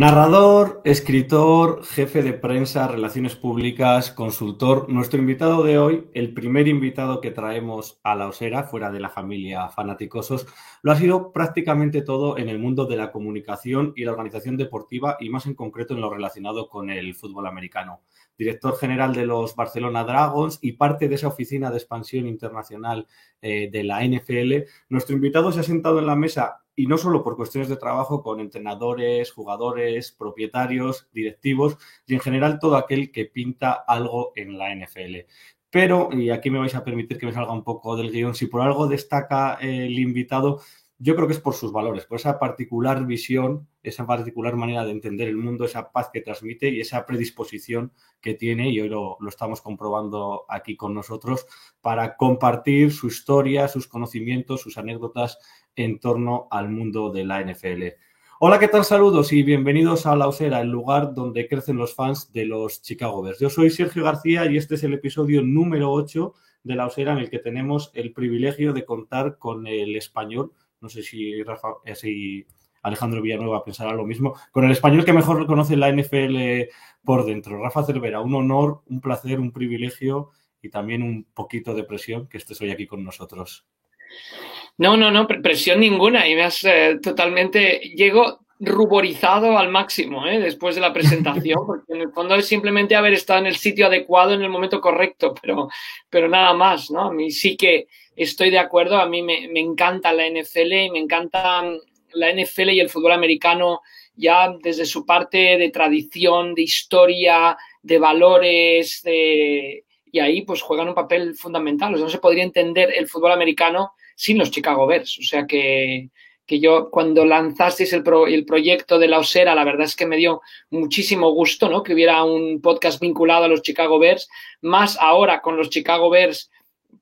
Narrador, escritor, jefe de prensa, relaciones públicas, consultor. Nuestro invitado de hoy, el primer invitado que traemos a la Osera, fuera de la familia Fanaticosos, lo ha sido prácticamente todo en el mundo de la comunicación y la organización deportiva y más en concreto en lo relacionado con el fútbol americano. Director general de los Barcelona Dragons y parte de esa oficina de expansión internacional eh, de la NFL. Nuestro invitado se ha sentado en la mesa y no solo por cuestiones de trabajo con entrenadores, jugadores, propietarios, directivos y en general todo aquel que pinta algo en la NFL. Pero, y aquí me vais a permitir que me salga un poco del guion, si por algo destaca el invitado, yo creo que es por sus valores, por esa particular visión, esa particular manera de entender el mundo, esa paz que transmite y esa predisposición que tiene, y hoy lo, estamos comprobando aquí con nosotros, para compartir su historia, sus conocimientos, sus anécdotas en torno al mundo de la NFL. Hola, ¿qué tal? Saludos y bienvenidos a La Osera, el lugar donde crecen los fans de los Chicago Bears. Yo soy Sergio García y este es el episodio número 8 de La Osera en el que tenemos el privilegio de contar con el español no sé si, Rafa, eh, si Alejandro Villanueva pensará lo mismo, con el español que mejor reconoce la NFL por dentro. Rafa Cervera, un honor, un placer, un privilegio y también un poquito de presión que estés hoy aquí con nosotros. No, no, no, presión ninguna y me has eh, totalmente... Llego ruborizado al máximo ¿eh? después de la presentación, porque en el fondo es simplemente haber estado en el sitio adecuado en el momento correcto, pero, pero nada más, ¿no? A mí sí que estoy de acuerdo, a mí me, encanta la NFL y me encanta la NFL y el fútbol americano ya desde su parte de tradición, de historia, de valores, de... y ahí pues juegan un papel fundamental. O no se podría entender el fútbol americano sin los Chicago Bears. O sea que, que yo cuando lanzasteis el, pro, el, proyecto de la Osera, la verdad es que me dio muchísimo gusto, ¿no? Que hubiera un podcast vinculado a los Chicago Bears, más ahora con los Chicago Bears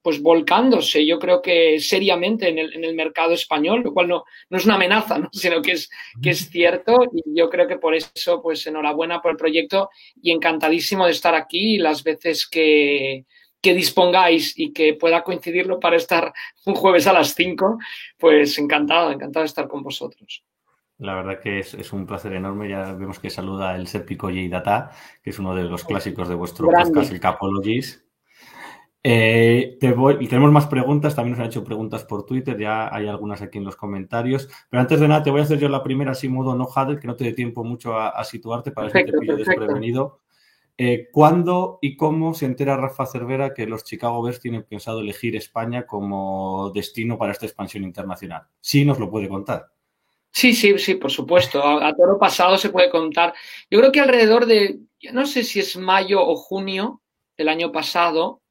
pues volcándose, yo creo que seriamente en el, en el mercado español, lo cual no, no es una amenaza, ¿no? sino que es, que es cierto y yo creo que por eso, pues enhorabuena por el proyecto y encantadísimo de estar aquí las veces que, que dispongáis y que pueda coincidirlo para estar un jueves a las 5, pues encantado, encantado de estar con vosotros. La verdad que es, es, un placer enorme. Ya vemos que saluda el Séptico J Data, que es uno de los clásicos de vuestro Grande. podcast, el Capologies. Eh, te voy, y tenemos más preguntas, también nos han hecho preguntas por Twitter, ya hay algunas aquí en los comentarios. Pero antes de nada, te voy a hacer yo la primera, así modo no Hadel, que no te dé tiempo mucho a, a situarte para perfecto, que te pillo desprevenido. Eh, ¿Cuándo y cómo se entera Rafa Cervera que los Chicago Bears tienen pensado elegir España como destino para esta expansión internacional? Sí, nos lo puede contar. Sí, sí, sí, por supuesto. A, a toro pasado se puede contar. Yo creo que alrededor de, no sé si es mayo o junio del año pasado,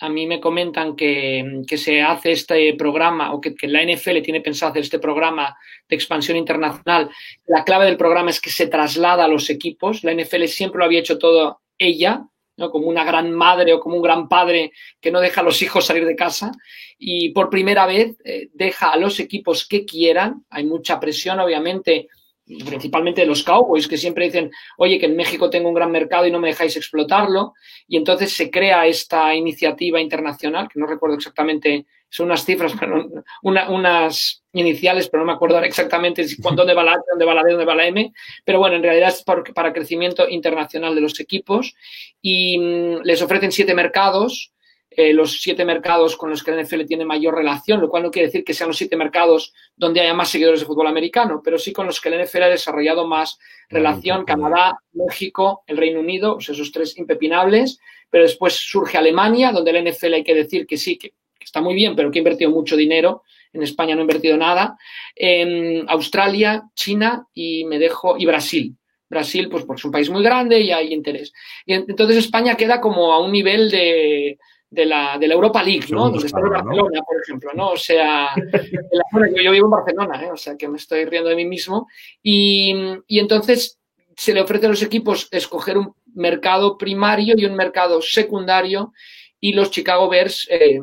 a mí me comentan que, que, se hace este programa o que, que, la NFL tiene pensado hacer este programa de expansión internacional. La clave del programa es que se traslada a los equipos. La NFL siempre lo había hecho todo ella, ¿no? como una gran madre o como un gran padre que no deja a los hijos salir de casa y por primera vez eh, deja a los equipos que quieran. Hay mucha presión, obviamente, principalmente de los Cowboys, que siempre dicen, oye, que en México tengo un gran mercado y no me dejáis explotarlo. Y entonces se crea esta iniciativa internacional, que no recuerdo exactamente, son unas cifras, pero una, unas iniciales, pero no me acuerdo exactamente si, dónde va la H, dónde va la D, dónde va la M. Pero bueno, en realidad es para, crecimiento internacional de los equipos. Y mmm, les ofrecen siete mercados eh, los siete mercados con los que la NFL tiene mayor relación, lo cual no quiere decir que sean los siete mercados donde haya más seguidores de fútbol americano, pero sí con los que la NFL ha desarrollado más relación, Canadá, México, el Reino Unido, esos tres impepinables, pero después surge Alemania, donde la NFL hay que decir que sí, que, que está muy bien, pero que ha invertido mucho dinero en España no he invertido nada, en Australia, China y me dejo, y Brasil. Brasil, pues porque es un país muy grande y hay interés. Y entonces España queda como a un nivel de, de la, de la Europa League, ¿no? Donde está Barcelona, por ejemplo, ¿no? O sea, yo, vivo en Barcelona, ¿eh? O sea, que me estoy riendo de mí mismo. Y, y entonces se le ofrece a los equipos escoger un mercado primario y un mercado secundario y los Chicago Bears eh,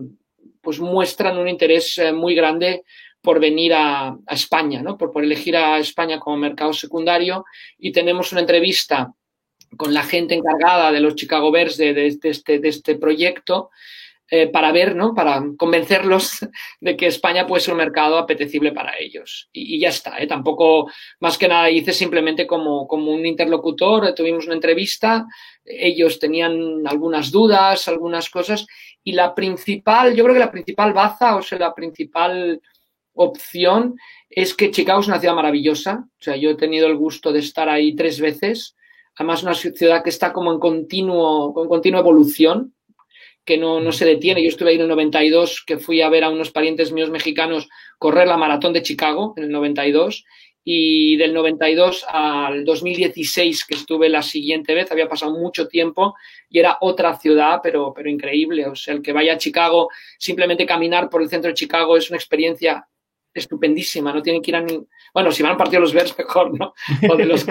pues muestran un interés eh, muy grande por venir a, España, ¿no? por, por, elegir a España como mercado secundario y tenemos una entrevista con la gente encargada de los Chicago Bears de, este, de este proyecto eh, para ver, ¿no? Para convencerlos de que España puede ser un mercado apetecible para ellos. Y, ya está, ¿eh? Tampoco, más que nada, hice simplemente como, como un interlocutor, tuvimos una entrevista, ellos tenían algunas dudas, algunas cosas, y la principal, yo creo que la principal baza, o sea, la principal opción es que Chicago es una ciudad maravillosa. O sea, yo he tenido el gusto de estar ahí tres veces. Además, una ciudad que está como en continuo, con continua evolución que no, no, se detiene. Yo estuve ahí en el 92, que fui a ver a unos parientes míos mexicanos correr la maratón de Chicago en el 92. Y del 92 al 2016, que estuve la siguiente vez, había pasado mucho tiempo y era otra ciudad, pero, pero increíble. O sea, el que vaya a Chicago, simplemente caminar por el centro de Chicago es una experiencia estupendísima, no tienen que ir a ni... Bueno, si van a partido los Bears, mejor, ¿no? O de los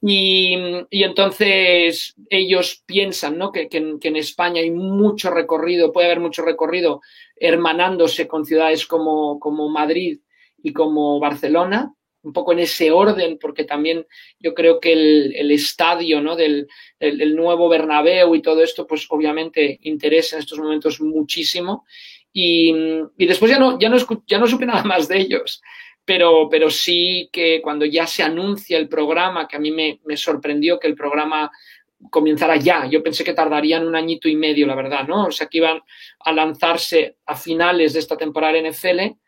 y, y, entonces ellos piensan, ¿no? Que, que, en, España hay mucho recorrido, puede haber mucho recorrido hermanándose con ciudades como, como Madrid y como Barcelona, un poco en ese orden, porque también yo creo que el, el estadio ¿no? del el, el nuevo Bernabéu y todo esto, pues obviamente interesa en estos momentos muchísimo. Y, y después ya no, ya, no ya no supe nada más de ellos. Pero, pero sí que cuando ya se anuncia el programa, que a mí me, me sorprendió que el programa comenzara ya. Yo pensé que tardarían un añito y medio, la verdad, ¿no? O sea, que iban a lanzarse a finales de esta temporada NFL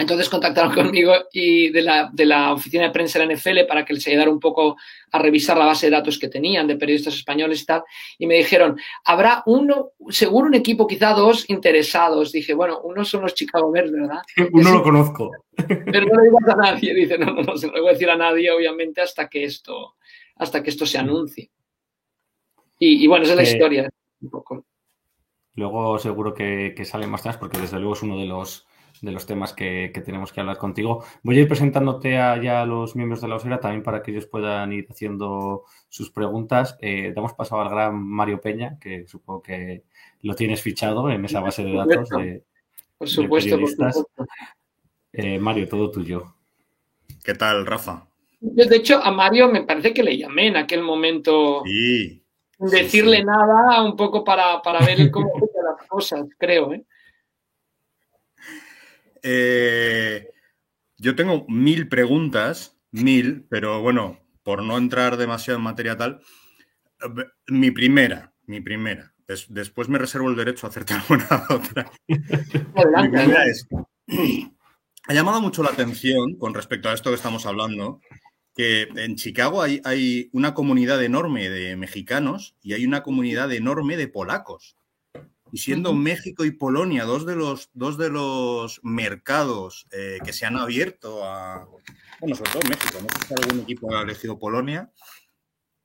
entonces contactaron conmigo y de la, de la oficina de prensa de la NFL para que les ayudara un poco a revisar la base de datos que tenían de periodistas españoles y tal. Y me dijeron, habrá uno, seguro un equipo, quizá dos interesados. Dije, bueno, uno son los Chicago Bears, ¿verdad? Uno lo conozco. Pero no le digas a nadie. Dice, no, no, no, se lo voy a decir a nadie, obviamente, hasta que esto, hasta que esto se anuncie. Y, y bueno, esa es la eh, historia. Un poco. Luego seguro que, que sale más atrás, porque desde luego es uno de los de los temas que, que, tenemos que hablar contigo. Voy a ir presentándote a, ya a los miembros de la osera también para que ellos puedan ir haciendo sus preguntas. Eh, damos paso al gran Mario Peña, que supongo que lo tienes fichado en esa base de datos de, por supuesto, de periodistas. Eh, Mario, todo tuyo. ¿Qué tal, Rafa? De hecho, a Mario me parece que le llamé en aquel momento. Sí. Decirle sí, sí. nada, un poco para, para ver cómo las cosas, creo. ¿eh? Eh, yo tengo mil preguntas, mil, pero bueno, por no entrar demasiado en materia tal, mi primera, mi primera. Des, después me reservo el derecho a hacerte alguna otra. mi primera es, ha llamado mucho la atención con respecto a esto que estamos hablando, que en Chicago hay, hay una comunidad enorme de mexicanos y hay una comunidad enorme de polacos. Y siendo uh -huh. México y Polonia dos de los, dos de los mercados eh, que se han abierto a. Bueno, sobre todo México, no sé si algún equipo ha elegido Polonia.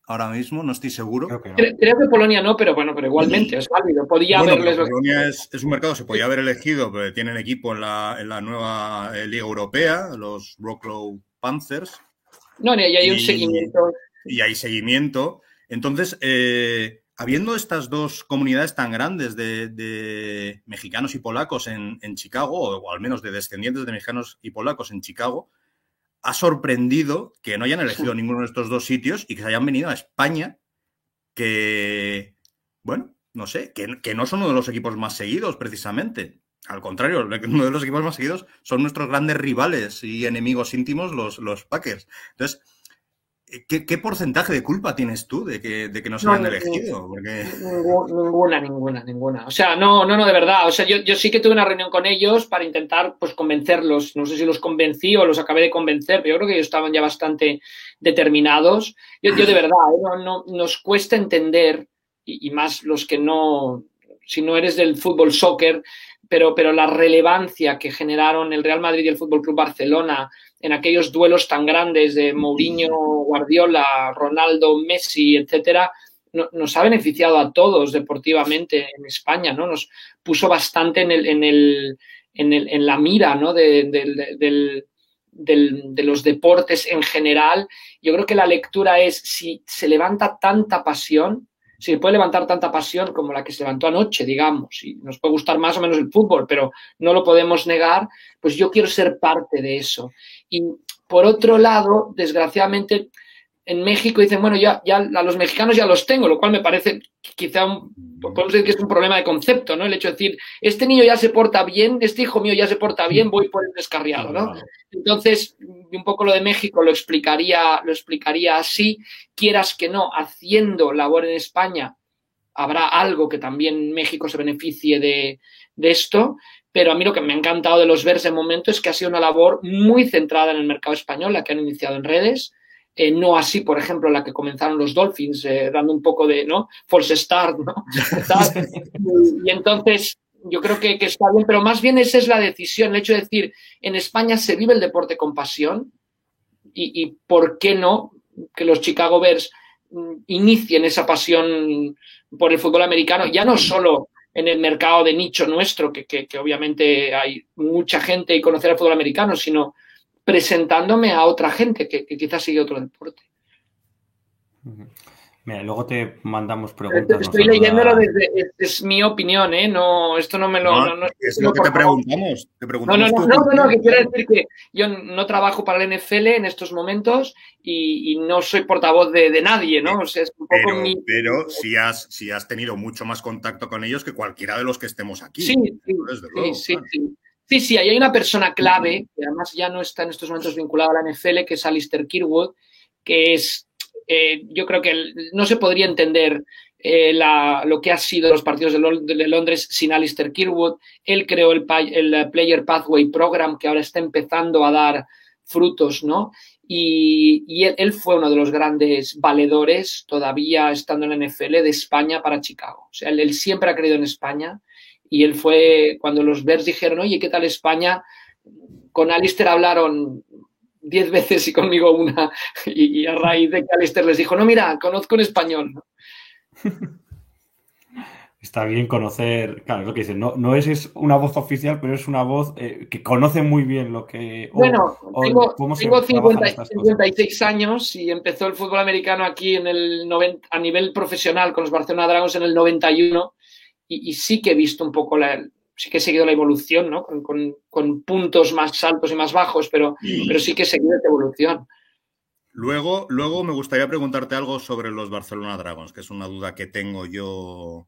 Ahora mismo, no estoy seguro. Creo que, no. Creo que Polonia no, pero bueno, pero igualmente es válido. Podía bueno, haberles. Polonia es, es, un mercado, se podía haber elegido, pero tienen equipo en la, en la nueva eh, Liga Europea, los Rocklow Panthers. No, y hay un y, seguimiento. Y hay seguimiento. Entonces, eh, habiendo estas dos comunidades tan grandes de, de mexicanos y polacos en, en, Chicago, o al menos de descendientes de mexicanos y polacos en Chicago, ha sorprendido que no hayan elegido ninguno de estos dos sitios y que se hayan venido a España, que, bueno, no sé, que, que no son uno de los equipos más seguidos precisamente. Al contrario, uno de los equipos más seguidos son nuestros grandes rivales y enemigos íntimos, los, los Packers. Entonces, ¿Qué, ¿Qué, porcentaje de culpa tienes tú de que, de que no se no, hayan elegido? Porque... Ninguna, ninguna, ninguna. O sea, no, no, no, de verdad. O sea, yo, yo, sí que tuve una reunión con ellos para intentar pues, convencerlos. No sé si los convencí o los acabé de convencer, pero yo creo que ellos estaban ya bastante determinados. Yo, yo de verdad, ¿eh? no, no, nos cuesta entender, y, y más los que no, si no eres del fútbol soccer, pero, pero la relevancia que generaron el Real Madrid y el Fútbol Club Barcelona en aquellos duelos tan grandes de Mourinho, Guardiola, Ronaldo, Messi, etcétera, nos ha beneficiado a todos deportivamente en España, ¿no? Nos puso bastante en el, en el, en, el, en la mira, ¿no? De, de los deportes en general. Yo creo que la lectura es si se levanta tanta pasión, si se puede levantar tanta pasión como la que se levantó anoche, digamos, y nos puede gustar más o menos el fútbol, pero no lo podemos negar, pues yo quiero ser parte de eso. Y por otro lado, desgraciadamente, en México dicen, bueno, ya, ya a los mexicanos ya los tengo, lo cual me parece quizá un, podemos decir que es un problema de concepto, ¿no? El hecho de decir, este niño ya se porta bien, este hijo mío ya se porta bien, voy por el descarriado, ¿no? Entonces, un poco lo de México lo explicaría, lo explicaría así, quieras que no, haciendo labor en España, habrá algo que también México se beneficie de, de esto, pero a mí lo que me ha encantado de los VERS de momento es que ha sido una labor muy centrada en el mercado español, la que han iniciado en redes, eh, no así, por ejemplo, la que comenzaron los Dolphins, eh, dando un poco de, ¿no? False start, ¿no? y, entonces, yo creo que, está bien, pero más bien esa es la decisión, el hecho de decir, en España se vive el deporte con pasión y, ¿por qué no que los Chicago Bears mm, inicien esa pasión por el fútbol americano, ya no solo en el mercado de nicho nuestro, que, que, que obviamente hay mucha gente y conocer el fútbol americano, sino presentándome a otra gente que, quizás sigue otro deporte. Mira, luego te mandamos preguntas. Estoy leyéndolo desde, es, mi opinión, ¿eh? No, esto no me lo. No, es lo que te preguntamos. Te preguntamos no, no, no, no, no, que quiero decir que yo no trabajo para el NFL en estos momentos y, no soy portavoz de, nadie, ¿no? O sea, es un poco pero, pero si has, si has tenido mucho más contacto con ellos que cualquiera de los que estemos aquí. Sí, sí, sí, sí. Sí, sí, ahí hay una persona clave, que además ya no está en estos momentos vinculada a la NFL, que es Alistair Kirwood, que es, eh, yo creo que no se podría entender eh, lo que ha sido los partidos de, Londres sin Alistair Kirwood. Él creó el, Player Pathway Program, que ahora está empezando a dar frutos, ¿no? Y, él, fue uno de los grandes valedores, todavía estando en la NFL, de España para Chicago. O sea, él siempre ha creído en España y él fue, cuando los Bears dijeron, oye, ¿qué tal España? Con Alistair hablaron diez veces y conmigo una, y, a raíz de que Alistair les dijo, no, mira, conozco en español. Está bien conocer, claro, lo que dicen, no, no es, una voz oficial, pero es una voz eh, que conoce muy bien lo que... bueno, tengo, tengo 56 años y empezó el fútbol americano aquí en el a nivel profesional con los Barcelona Dragons en el 91 y, sí que he visto un poco la, sí que he seguido la evolución, ¿no? Con, puntos más altos y más bajos, pero, pero sí que he seguido esta evolución. Luego, luego me gustaría preguntarte algo sobre los Barcelona Dragons, que es una duda que tengo yo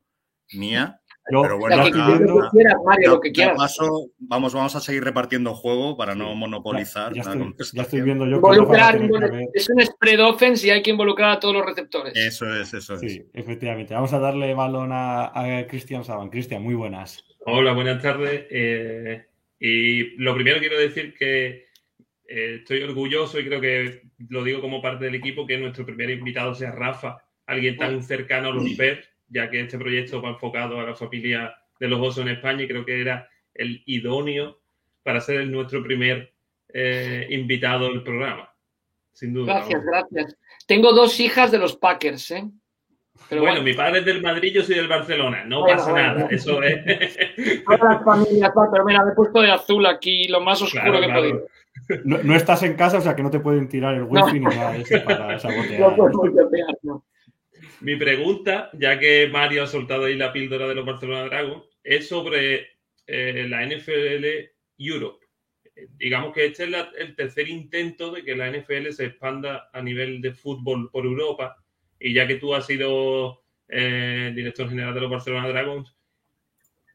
mía. pero bueno, lo que quieras, vamos, vamos a seguir repartiendo juego para no monopolizar. Ya, estoy, viendo yo es un spread offense y hay que involucrar a todos los receptores. Eso es, eso es. Sí, efectivamente. Vamos a darle balón a, Cristian Saban. Cristian, muy buenas. Hola, buenas tardes. Eh, y lo primero quiero decir que eh, estoy orgulloso y creo que lo digo como parte del equipo que nuestro primer invitado sea Rafa, alguien tan cercano a los Bears ya que este proyecto va enfocado a la familia de los osos en España y creo que era el idóneo para ser nuestro primer eh, invitado del programa. Sin duda. Gracias, gracias. Tengo dos hijas de los Packers, ¿eh? Bueno, mi padre es del Madrid, yo soy del Barcelona. No pasa nada, eso es. Todas las familias, pero mira, me he puesto de azul aquí, lo más oscuro que puedo. No, estás en casa, o sea que no te pueden tirar el wifi ni nada de eso para sabotear. No, no. Mi pregunta, ya que Mario ha soltado ahí la píldora de los Barcelona Dragons, es sobre eh, la NFL Europe. Digamos que este es el tercer intento de que la NFL se expanda a nivel de fútbol por Europa. Y ya que tú has sido eh, director general de los Barcelona Dragons,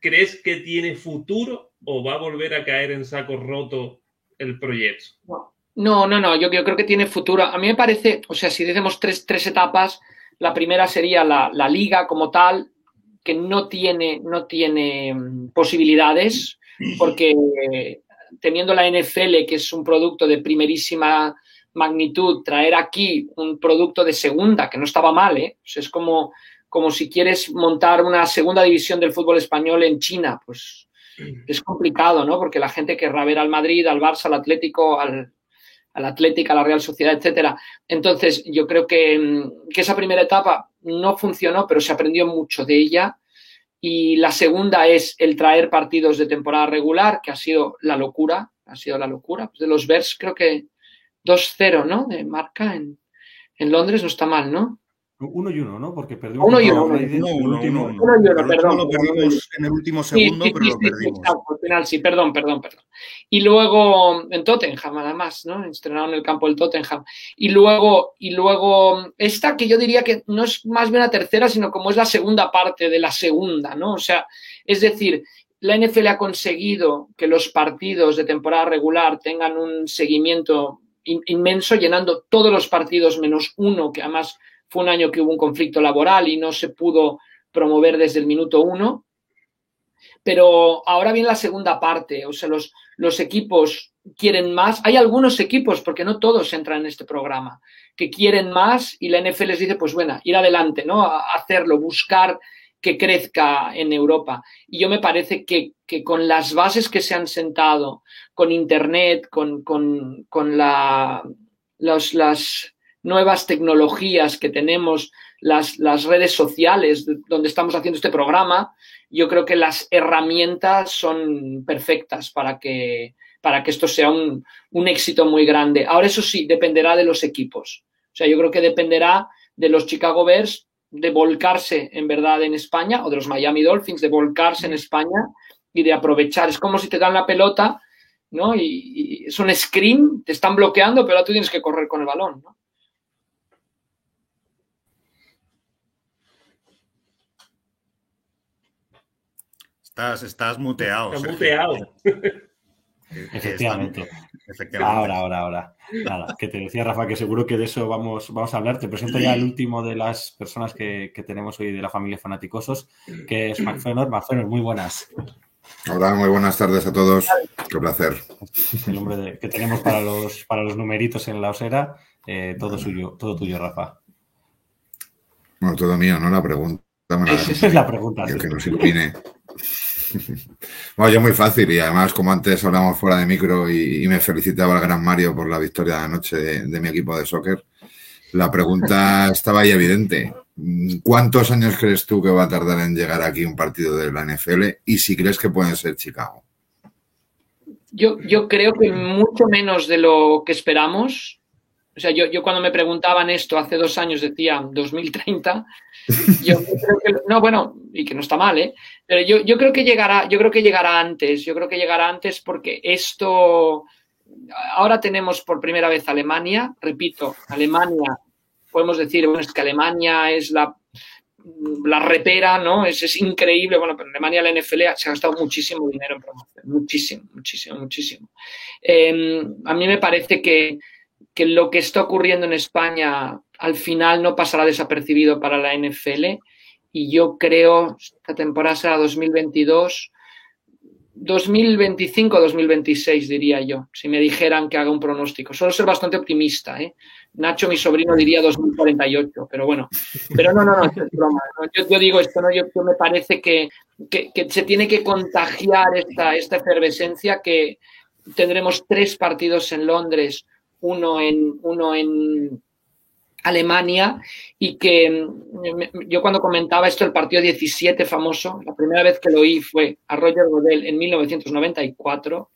¿crees que tiene futuro o va a volver a caer en saco roto el proyecto? No, no, no, yo, creo que tiene futuro. A mí me parece, o sea, si decimos tres, tres etapas, la primera sería la, liga como tal, que no tiene, no tiene mm, posibilidades, porque teniendo la NFL, que es un producto de primerísima magnitud, traer aquí un producto de segunda, que no estaba mal, ¿eh? es como, como si quieres montar una segunda división del fútbol español en China, pues es complicado, ¿no? Porque la gente querrá ver al Madrid, al Barça, al Atlético, al, al Atlético, a la Real Sociedad, etcétera. Entonces, yo creo que, mm, que esa primera etapa no funcionó, pero se aprendió mucho de ella. Y la segunda es el traer partidos de temporada regular, que ha sido la locura, ha sido la locura. Pues de los Bears creo que 2-0, ¿no? De marca en, en Londres no está mal, ¿no? Uno y uno, ¿no? Porque perdimos. Uno y uno, uno, uno, uno, Uno y uno, perdón. lo perdimos en el último segundo, Sí, pero sí, lo sí, sí, perdimos. exacto, al final sí, perdón, perdón, perdón. Y luego en Tottenham, además, ¿no? Estrenaron en el campo del Tottenham. Y luego, y luego esta que yo diría que no es más bien la tercera, sino como es la segunda parte de la segunda, ¿no? O sea, es decir, la NFL ha conseguido que los partidos de temporada regular tengan un seguimiento in- inmenso, llenando todos los partidos menos uno, que además fue un año que hubo un conflicto laboral y no se pudo promover desde el minuto uno. Pero ahora viene la segunda parte, o sea, los, los equipos quieren más. Hay algunos equipos, porque no todos entran en este programa, que quieren más y la NFL les dice, pues bueno, ir adelante, ¿no? Hacerlo, buscar que crezca en Europa. Y yo me parece que, que con las bases que se han sentado, con Internet, con, con, con la, las nuevas tecnologías que tenemos, las, las redes sociales de- donde estamos haciendo este programa, yo creo que las herramientas son perfectas para que, para que esto sea un, un éxito muy grande. Ahora, eso sí, dependerá de los equipos. O sea, yo creo que dependerá de los Chicago Bears de volcarse en verdad en España o de los Miami Dolphins de volcarse en España y de aprovechar. Es como si te dan la pelota, ¿no? Y, y es un screen, te están bloqueando, pero ahora tú tienes que correr con el balón, ¿no? Estás, estás muteado. Está Sergio. muteado. Efectivamente. Efectivamente. Ahora, ahora, ahora. Nada, que te decía Rafa que seguro que de eso vamos, vamos a hablar. Te presento ya el último de las personas que, que tenemos hoy de la familia Fanaticosos, que es McFenor. McFenor, muy buenas. Hola, muy buenas tardes a todos. Qué placer. El nombre de- que tenemos para los, para los numeritos en la osera. Eh, todo suyo, todo tuyo, Rafa. Bueno, todo mío, ¿no? La pregunta. Esa es la pregunta. El sí. que nos ilumine. Bueno, yo muy fácil y además como antes hablamos fuera de micro y, y me felicitaba el gran Mario por la victoria de anoche de, de mi equipo de soccer, la pregunta estaba ahí evidente. ¿Cuántos años crees tú que va a tardar en llegar aquí un partido de la NFL y si crees que puede ser Chicago? Yo, yo creo que mucho menos de lo que esperamos. O sea, yo, yo cuando me preguntaban esto hace dos años decía 2030. Yo creo que, no, bueno, y que no está mal, ¿eh? Pero yo, yo creo que llegará, yo creo que llegará antes. Yo creo que llegará antes porque esto. Ahora tenemos por primera vez Alemania. Repito, Alemania, podemos decir, bueno, es que Alemania es la la repera, ¿no? Es, es increíble. Bueno, pero Alemania la NFL se ha gastado muchísimo dinero en promoción. Muchísimo, muchísimo, muchísimo. Eh, a mí me parece que, que lo que está ocurriendo en España al final no pasará desapercibido para la NFL y yo creo esta temporada será 2022 2025-2026 diría yo, si me dijeran que haga un pronóstico. Suelo ser bastante optimista, ¿eh? Nacho, mi sobrino, diría 2048, pero bueno. Pero no, no, no, es broma. ¿no? Yo, digo esto, ¿no? Yo, me parece que, que, que se tiene que contagiar esta, esta efervescencia que tendremos tres partidos en Londres, uno en, uno en Alemania y que mm, yo cuando comentaba esto, el partido 17 famoso, la primera vez que lo oí fue a Roger Godel en 1994.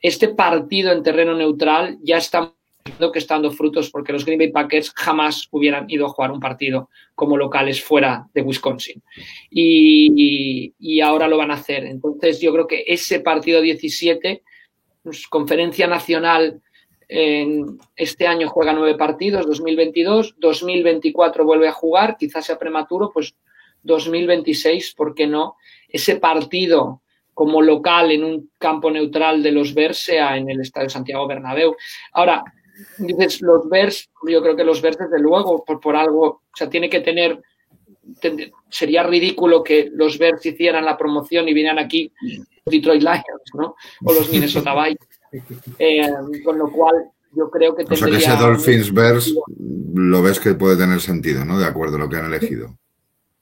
Este partido en terreno neutral ya está que está dando frutos porque los Green Bay Packers jamás hubieran ido a jugar un partido como locales fuera de Wisconsin. Y, y, ahora lo van a hacer. Entonces yo creo que ese partido 17, pues, conferencia nacional en este año juega nueve partidos, 2022, 2024 vuelve a jugar, quizás sea prematuro, pues 2026, ¿por qué no? Ese partido como local en un campo neutral de los Bears sea en el Estadio Santiago Bernabéu. Ahora, dices, los Bears, yo creo que los Bears desde luego, por, por algo, o sea, tiene que tener, ten, sería ridículo que los Bears hicieran la promoción y vinieran aquí Detroit Lions, ¿no? O los Minnesota Vikings. Eh, con lo cual, yo creo que O sea que ese Dolphins Bears lo ves que puede tener sentido, ¿no? De acuerdo a lo que han elegido.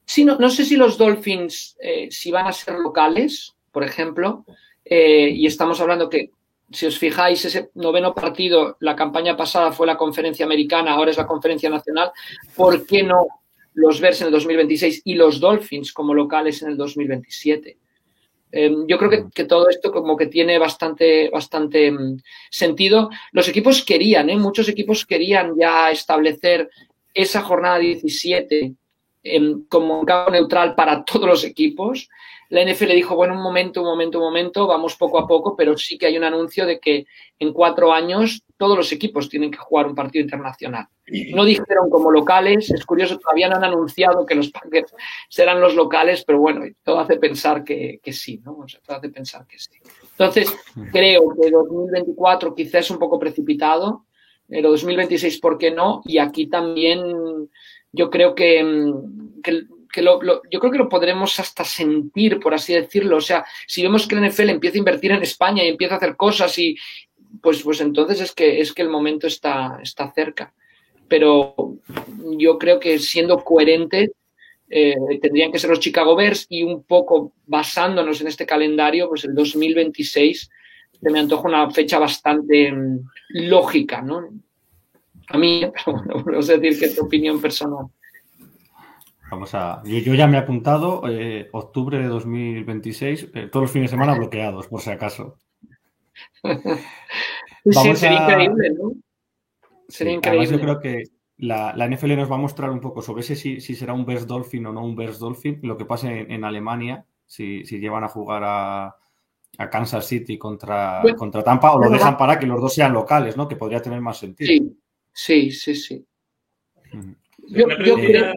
Sí, no, no sé si los Dolphins, eh, si van a ser locales, por ejemplo, eh, y estamos hablando que, si os fijáis, ese noveno partido, la campaña pasada fue la conferencia americana, ahora es la conferencia nacional, ¿por qué no los Bears en el 2026 y los Dolphins como locales en el 2027? Eh, yo creo que, que, todo esto como que tiene bastante, bastante um, sentido. Los equipos querían, ¿eh? muchos equipos querían ya establecer esa jornada 17 eh, como un campo neutral para todos los equipos. La NFL dijo, bueno, un momento, un momento, un momento, vamos poco a poco, pero sí que hay un anuncio de que en cuatro años todos los equipos tienen que jugar un partido internacional. No dijeron como locales, es curioso, todavía no han anunciado que los Packers serán los locales, pero bueno, todo hace pensar que, que sí, ¿no? O sea, todo hace pensar que sí. Entonces, creo que 2024 quizás es un poco precipitado, pero 2026, ¿por qué no? Y aquí también yo creo que, mm, que que lo, lo, yo creo que lo podremos hasta sentir, por así decirlo. O sea, si vemos que el NFL empieza a invertir en España y empieza a hacer cosas y pues, pues entonces es que, es que el momento está, está cerca. Pero yo creo que siendo coherentes, eh, tendrían que ser los Chicago Bears y un poco basándonos en este calendario, pues el 2026 se me antoja una fecha bastante mm, lógica, ¿no? A mí, bueno, decir que es tu opinión personal. Vamos a. Yo, yo ya me he apuntado, eh, octubre de 2026, eh, todos los fines de semana bloqueados, por si acaso. sí, sería a... increíble, ¿no? Sería sí, increíble. Además, yo creo que la, la, NFL nos va a mostrar un poco sobre ese si, si será un Bears Dolphin o no un Bears Dolphin, lo que pasa en, en Alemania, si, si, llevan a jugar a, a Kansas City contra, bueno, contra Tampa o lo dejan para que los dos sean locales, ¿no? Que podría tener más sentido. Sí, sí, sí. sí. Yo, yo creo.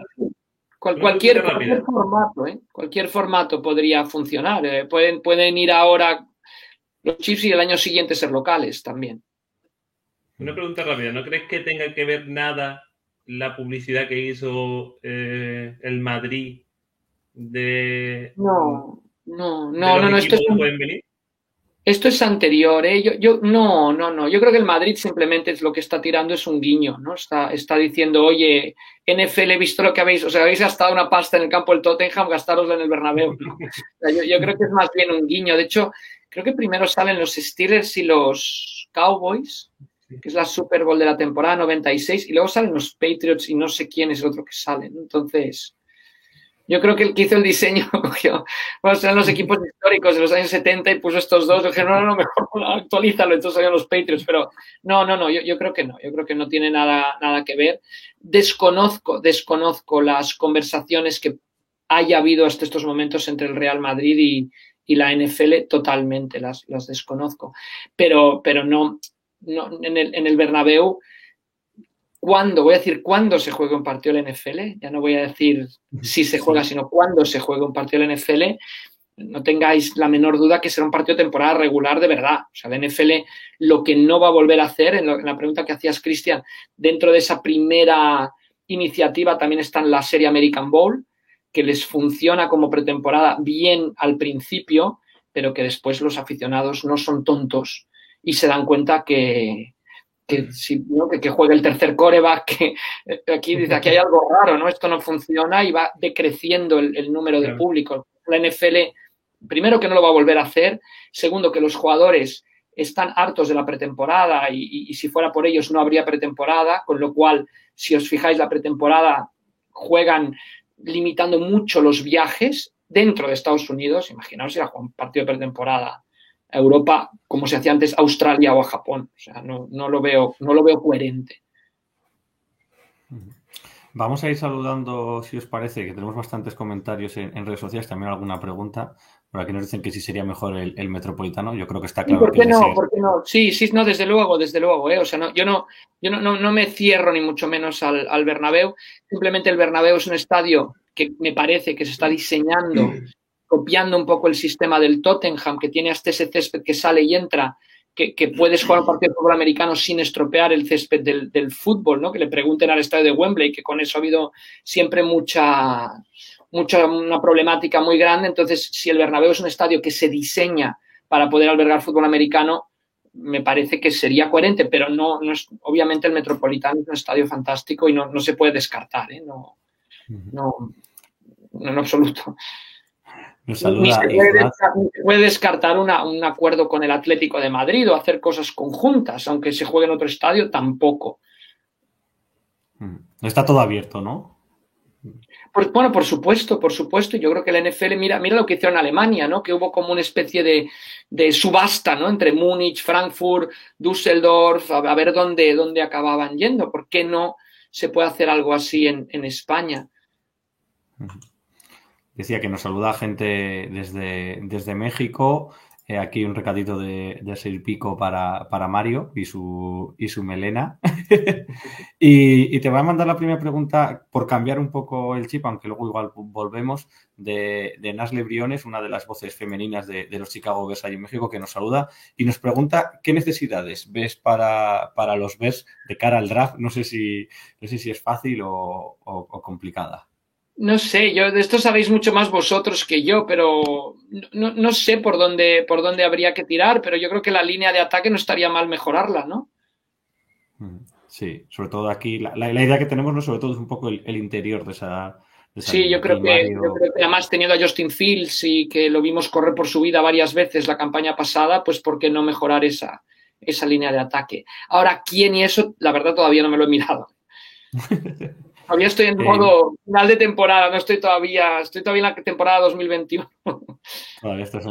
Cual, cualquier, cualquier, formato, ¿eh? cualquier formato podría funcionar. Eh, pueden, pueden ir ahora los chips y el año siguiente ser locales también. Una pregunta rápida. ¿No crees que tenga que ver nada la publicidad que hizo eh, el Madrid de. No, no, no, no, no. Esto es, pueden venir? Esto es anterior, ¿eh? Yo, yo, no, no, no. Yo creo que el Madrid simplemente es lo que está tirando es un guiño, ¿no? Está, está diciendo, oye, NFL, he visto lo que habéis, o sea, habéis gastado una pasta en el campo del Tottenham, gastarosla en el Bernabéu. ¿no? O sea, yo, yo, creo que es más bien un guiño. De hecho, creo que primero salen los Steelers y los Cowboys, que es la Super Bowl de la temporada 96, y luego salen los Patriots y no sé quién es el otro que sale. Entonces, yo creo que el que hizo el diseño cogió, bueno, eran los equipos históricos de los años 70 y puso estos dos. Dije, no, no, mejor actualízalo. Entonces salieron los Patriots, pero no, no, no, yo, yo, creo que no. Yo creo que no tiene nada, nada que ver. Desconozco, desconozco las conversaciones que haya habido hasta estos momentos entre el Real Madrid y, y la NFL, totalmente las, las desconozco. Pero, pero no, no en, el, en el Bernabéu cuándo, voy a decir cuándo se juega un partido de la NFL, ya no voy a decir si se juega, sino cuándo se juega un partido de la NFL, no tengáis la menor duda que será un partido de temporada regular de verdad. O sea, la NFL lo que no va a volver a hacer, en, lo, en la pregunta que hacías, Cristian, dentro de esa primera iniciativa también está en la serie American Bowl, que les funciona como pretemporada bien al principio, pero que después los aficionados no son tontos y se dan cuenta que, que, si, ¿no? que, que, juegue el tercer coreback, que aquí dice, aquí hay algo raro, ¿no? Esto no funciona y va decreciendo el, el número de público. La NFL, primero que no lo va a volver a hacer, segundo que los jugadores están hartos de la pretemporada y, y, y, si fuera por ellos no habría pretemporada, con lo cual, si os fijáis, la pretemporada juegan limitando mucho los viajes dentro de Estados Unidos. Imaginaos ir a jugar un partido de pretemporada a Europa como se hacía antes Australia o a Japón. O sea, no, no, lo, veo, no lo veo coherente. Vamos a ir saludando, si os parece, que tenemos bastantes comentarios en, en redes sociales, también alguna pregunta. Por aquí nos dicen que si sería mejor el, el metropolitano. Yo creo que está claro. ¿Y por qué no? ¿Por qué no? Sí, sí, no, desde luego, desde luego. ¿eh? O sea, no, yo no, yo no, no, no me cierro ni mucho menos al, al Bernabéu. Simplemente el Bernabéu es un estadio que me parece que se está diseñando copiando un poco el sistema del Tottenham, que tiene hasta ese césped que sale y entra, que, que puedes jugar un partido de fútbol americano sin estropear el césped del, del, fútbol, ¿no? Que le pregunten al estadio de Wembley, que con eso ha habido siempre mucha, mucha, una problemática muy grande. Entonces, si el Bernabéu es un estadio que se diseña para poder albergar fútbol americano, me parece que sería coherente, pero no, no es, obviamente el Metropolitano es un estadio fantástico y no, no se puede descartar, ¿eh? No, no, no en absoluto. Ni se puede, Ignaz. desca- ni se puede descartar una- un acuerdo con el Atlético de Madrid o hacer cosas conjuntas, aunque se juegue en otro estadio, tampoco. Mm. Está todo abierto, ¿no? Por- bueno, por supuesto, por supuesto. Yo creo que la NFL, mira, mira lo que hicieron en Alemania, ¿no? Que hubo como una especie de, de subasta, ¿no? Entre Múnich, Frankfurt, Düsseldorf, a, a ver dónde, dónde acababan yendo. ¿Por qué no se puede hacer algo así en, en España? Decía que nos saluda gente desde, desde México. Eh, aquí un recadito de, de Seis Pico para, para Mario y su, y su melena. y, te voy a mandar la primera pregunta por cambiar un poco el chip, aunque luego igual volvemos, de, de Nasle Briones, una de las voces femeninas de, los Chicago Bears ahí en México, que nos saluda y nos pregunta qué necesidades ves para, para los Bears de cara al draft. No sé si, no sé si es fácil o complicada. No sé, yo de esto sabéis mucho más vosotros que yo, pero no, no- sé por dónde, por dónde habría que tirar, pero yo creo que la línea de ataque no estaría mal mejorarla, ¿no? Mm, Sí, sobre todo aquí, la, la- la idea que tenemos, ¿no? Sobre todo es un poco el, el interior de esa. Sí, yo creo, que, yo creo que además teniendo a Justin Fields y que lo vimos correr por su vida varias veces la campaña pasada, pues ¿por qué no mejorar esa, esa línea de ataque? Ahora, ¿quién y eso? La verdad todavía no me lo he mirado. Todavía estoy en Eh, modo final de temporada, no estoy todavía, estoy todavía en la temporada 2021. Vale, esta, es,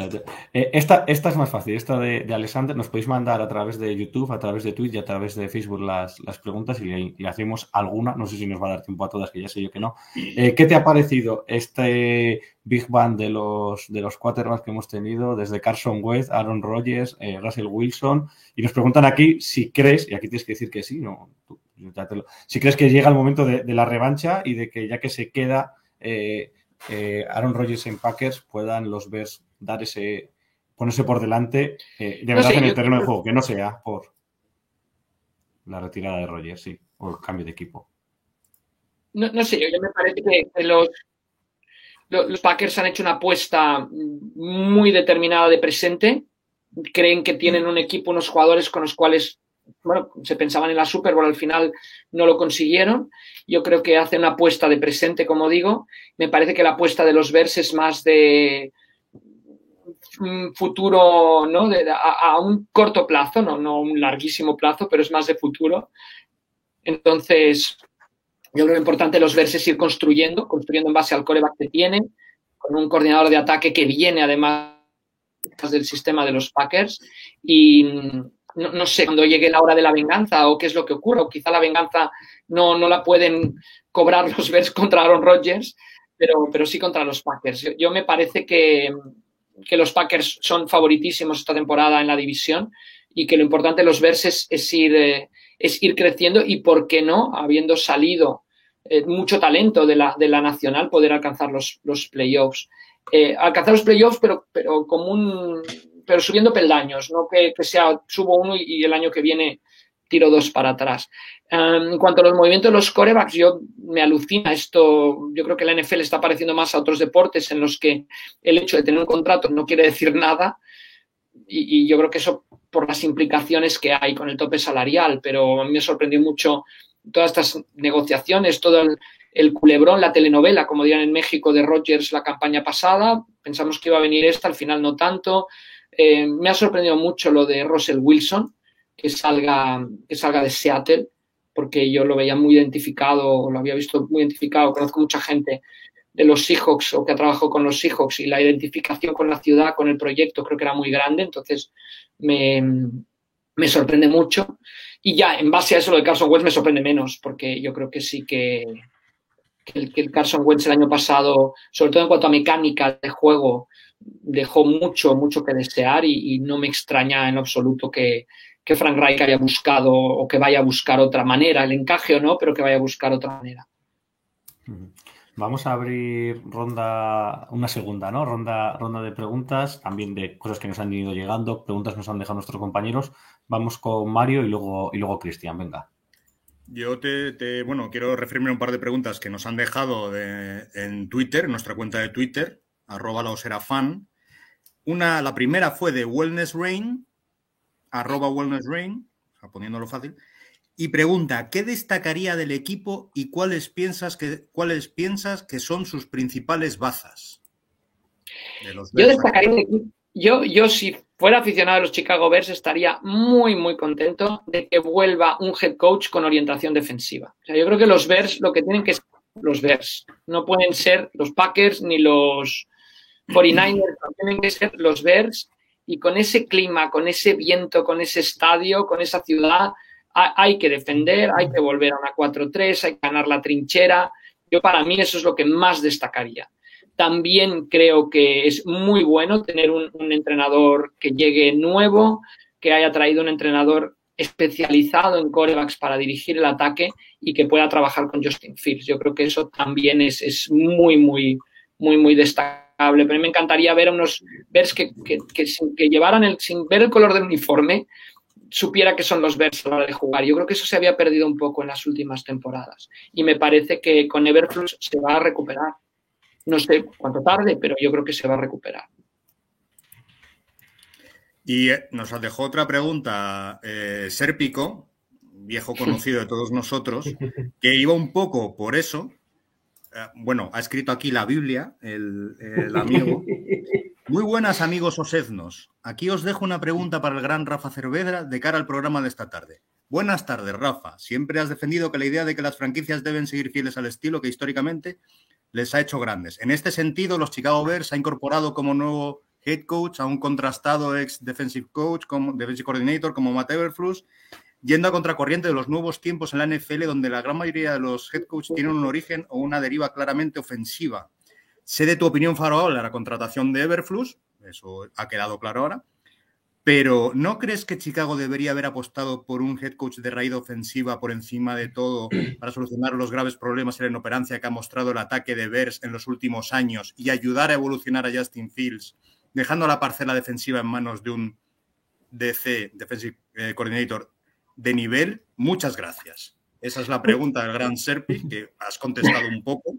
Eh, esta, esta es más fácil, esta de, de Alexander. Nos podéis mandar a través de YouTube, a través de Twitch y a través de Facebook las, las preguntas y le, le hacemos alguna. No sé si nos va a dar tiempo a todas, que ya sé yo que no. Eh, ¿Qué te ha parecido este Big Bang de los, de los quarterbacks que hemos tenido, desde Carson Wentz, Aaron Rodgers, eh, Russell Wilson? Y nos preguntan aquí si crees, y aquí tienes que decir que sí, no, tú- lo- si crees que llega el momento de, de la revancha y de que ya que se queda eh, eh, Aaron Rodgers en Packers puedan los Bears dar ese ponerse por delante eh, de No verdad sé, en el yo terreno de juego, que no sea por la retirada de Rodgers, sí, o el cambio de equipo. No, no sé, yo, me parece que, los, lo- los Packers han hecho una apuesta muy determinada de presente. Creen que tienen un equipo, unos jugadores con los cuales, bueno, se pensaban en la Super Bowl, al final no lo consiguieron. Yo creo que hacen una apuesta de presente, como digo. Me parece que la apuesta de los Bears es más de futuro, ¿no? A, un corto plazo, no, no un larguísimo plazo, pero es más de futuro. Entonces, yo creo que lo importante de los Bears es ir construyendo, construyendo en base al coreback que tienen, con un coordinador de ataque que viene además del sistema de los Packers. Y no, no sé cuándo llegue la hora de la venganza o qué es lo que ocurre, o quizá la venganza no, no la pueden cobrar los Bears contra Aaron Rodgers, pero, pero sí contra los Packers. Yo, me parece que, que los Packers son favoritísimos esta temporada en la división y que lo importante de los Bears es, es ir, eh, es ir creciendo y, ¿por qué no? Habiendo salido eh, mucho talento de la, de la nacional, poder alcanzar los, los playoffs. Eh, alcanzar los playoffs, pero, pero como un pero subiendo peldaños, no que, que sea subo uno y, el año que viene tiro dos para atrás. Um, en cuanto a los movimientos de los corebacks, yo me alucina esto. Yo creo que la NFL está pareciendo más a otros deportes en los que el hecho de tener un contrato no quiere decir nada. Y, yo creo que eso por las implicaciones que hay con el tope salarial, pero a mí me sorprendió mucho todas estas negociaciones, todo el, el culebrón, la telenovela, como dirían en México, de Rogers la campaña pasada. Pensamos que iba a venir esta, al final no tanto. Eh, me ha sorprendido mucho lo de Russell Wilson, que salga, que salga de Seattle, porque yo lo veía muy identificado, lo había visto muy identificado, conozco mucha gente de los Seahawks o que ha trabajado con los Seahawks y la identificación con la ciudad, con el proyecto, creo que era muy grande, entonces me, me sorprende mucho. Y ya, en base a eso, lo de Carson Wentz me sorprende menos, porque yo creo que sí que, que, el, que el Carson Wentz el año pasado, sobre todo en cuanto a mecánica de juego, dejó mucho, mucho que desear y, y no me extraña en absoluto que, que, Frank Reich haya buscado o que vaya a buscar otra manera, el encaje o no, pero que vaya a buscar otra manera. Vamos a abrir ronda, una segunda, ¿no? Ronda, ronda de preguntas, también de cosas que nos han ido llegando, preguntas que nos han dejado nuestros compañeros. Vamos con Mario y luego, y luego Cristian, venga. Yo te, te, bueno, quiero referirme a un par de preguntas que nos han dejado de, en Twitter, en nuestra cuenta de Twitter, arroba la osera fan. Una, la primera fue de Wellness Rain, arroba Wellness Rain, o sea, poniéndolo fácil, y pregunta, ¿qué destacaría del equipo y cuáles piensas que, cuáles piensas que son sus principales bazas? de los Yo destacaría yo, yo si fuera aficionado a los Chicago Bears estaría muy, muy contento de que vuelva un head coach con orientación defensiva. O sea, yo creo que los Bears lo que tienen que ser los Bears. No pueden ser los Packers ni los 49ers, no, tienen que ser los Bears y con ese clima, con ese viento, con ese estadio, con esa ciudad, ha- hay que defender, hay que volver a una 4-3, hay que ganar la trinchera. Yo para mí eso es lo que más destacaría. También creo que es muy bueno tener un, entrenador que llegue nuevo, que haya traído un entrenador especializado en corebacks para dirigir el ataque y que pueda trabajar con Justin Fields. Yo creo que eso también es, es muy, muy, muy, muy Pero a mí me encantaría ver a unos Bears que, que, que sin que llevaran el, sin ver el color del uniforme, supiera que son los Bears a la hora de jugar. Yo creo que eso se había perdido un poco en las últimas temporadas. Y me parece que con Everflux se va a recuperar. No sé cuánto tarde, pero yo creo que se va a recuperar. Y eh, nos dejó otra pregunta eh, Serpico, viejo conocido de todos nosotros, que iba un poco por eso. Eh, bueno, ha escrito aquí la Biblia, el, el amigo. Muy buenas amigos osednos. Aquí os dejo una pregunta para el gran Rafa Cervedra de cara al programa de esta tarde. Buenas tardes, Rafa. Siempre has defendido que la idea de que las franquicias deben seguir fieles al estilo que históricamente les ha hecho grandes. En este sentido, los Chicago Bears ha incorporado como nuevo head coach a un contrastado ex defensive coach, como defensive coordinator como Matt Eberflus, yendo a contracorriente de los nuevos tiempos en la NFL, donde la gran mayoría de los head coaches tienen un origen o una deriva claramente ofensiva. Sé de tu opinión favorable a la contratación de Everflux, eso ha quedado claro ahora, pero ¿no crees que Chicago debería haber apostado por un head coach de raíz ofensiva por encima de todo para solucionar los graves problemas y la inoperancia que ha mostrado el ataque de Bears en los últimos años y ayudar a evolucionar a Justin Fields, dejando la parcela defensiva en manos de un DC, Defensive eh, Coordinator, de nivel? Muchas gracias. Esa es la pregunta del gran Serpi, que has contestado un poco.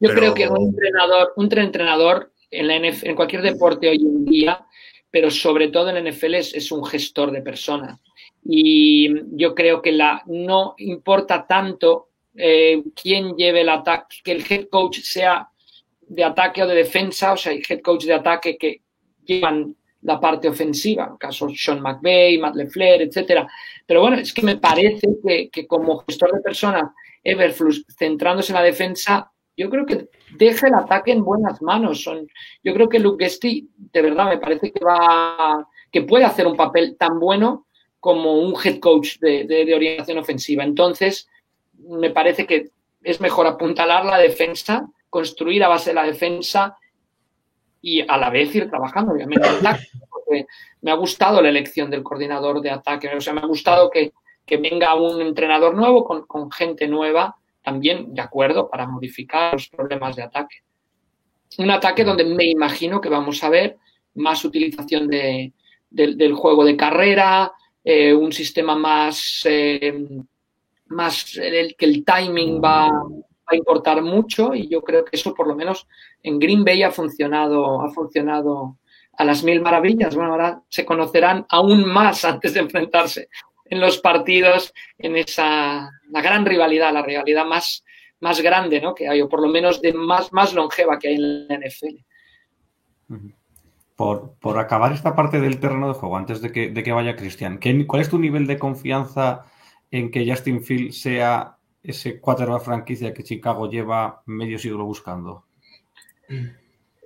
Yo Pero- creo que un entrenador, un entrenador en, la NFL, en cualquier deporte hoy en día, pero sobre todo en la NFL es, es un gestor de personas. Y yo creo que la, no importa tanto eh, quién lleve el ataque, que el head coach sea de ataque o de defensa, o sea, hay head coach de ataque que llevan la parte ofensiva, en caso Sean McVay, Matt LeFleur, etcétera. Pero bueno, es que me parece que, que como gestor de personas, Everflux, centrándose en la defensa, yo creo que deja el ataque en buenas manos. Son, yo creo que Luke Guesti, de verdad, me parece que va, que puede hacer un papel tan bueno como un head coach de, de- de orientación ofensiva. Entonces, me parece que es mejor apuntalar la defensa, construir a base de la defensa y a la vez ir trabajando, obviamente, en porque me ha gustado la elección del coordinador de ataque. O sea, me ha gustado que, que venga un entrenador nuevo con, con gente nueva, también de acuerdo, para modificar los problemas de ataque. Un ataque donde me imagino que vamos a ver más utilización de, del- del juego de carrera, eh, un sistema más, eh, más el, que el timing va, a importar mucho y yo creo que eso por lo menos en Green Bay ha funcionado, ha funcionado a las mil maravillas. Bueno, ahora se conocerán aún más antes de enfrentarse en los partidos, en esa la gran rivalidad, la rivalidad más, más grande ¿no? que hay, o por lo menos de más, más longeva que hay en la NFL. Por, por acabar esta parte del terreno de juego, antes de que, de que vaya Cristian, ¿qué- ¿cuál es tu nivel de confianza en que Justin Fields sea ese quarterback franquicia que Chicago lleva medio siglo buscando?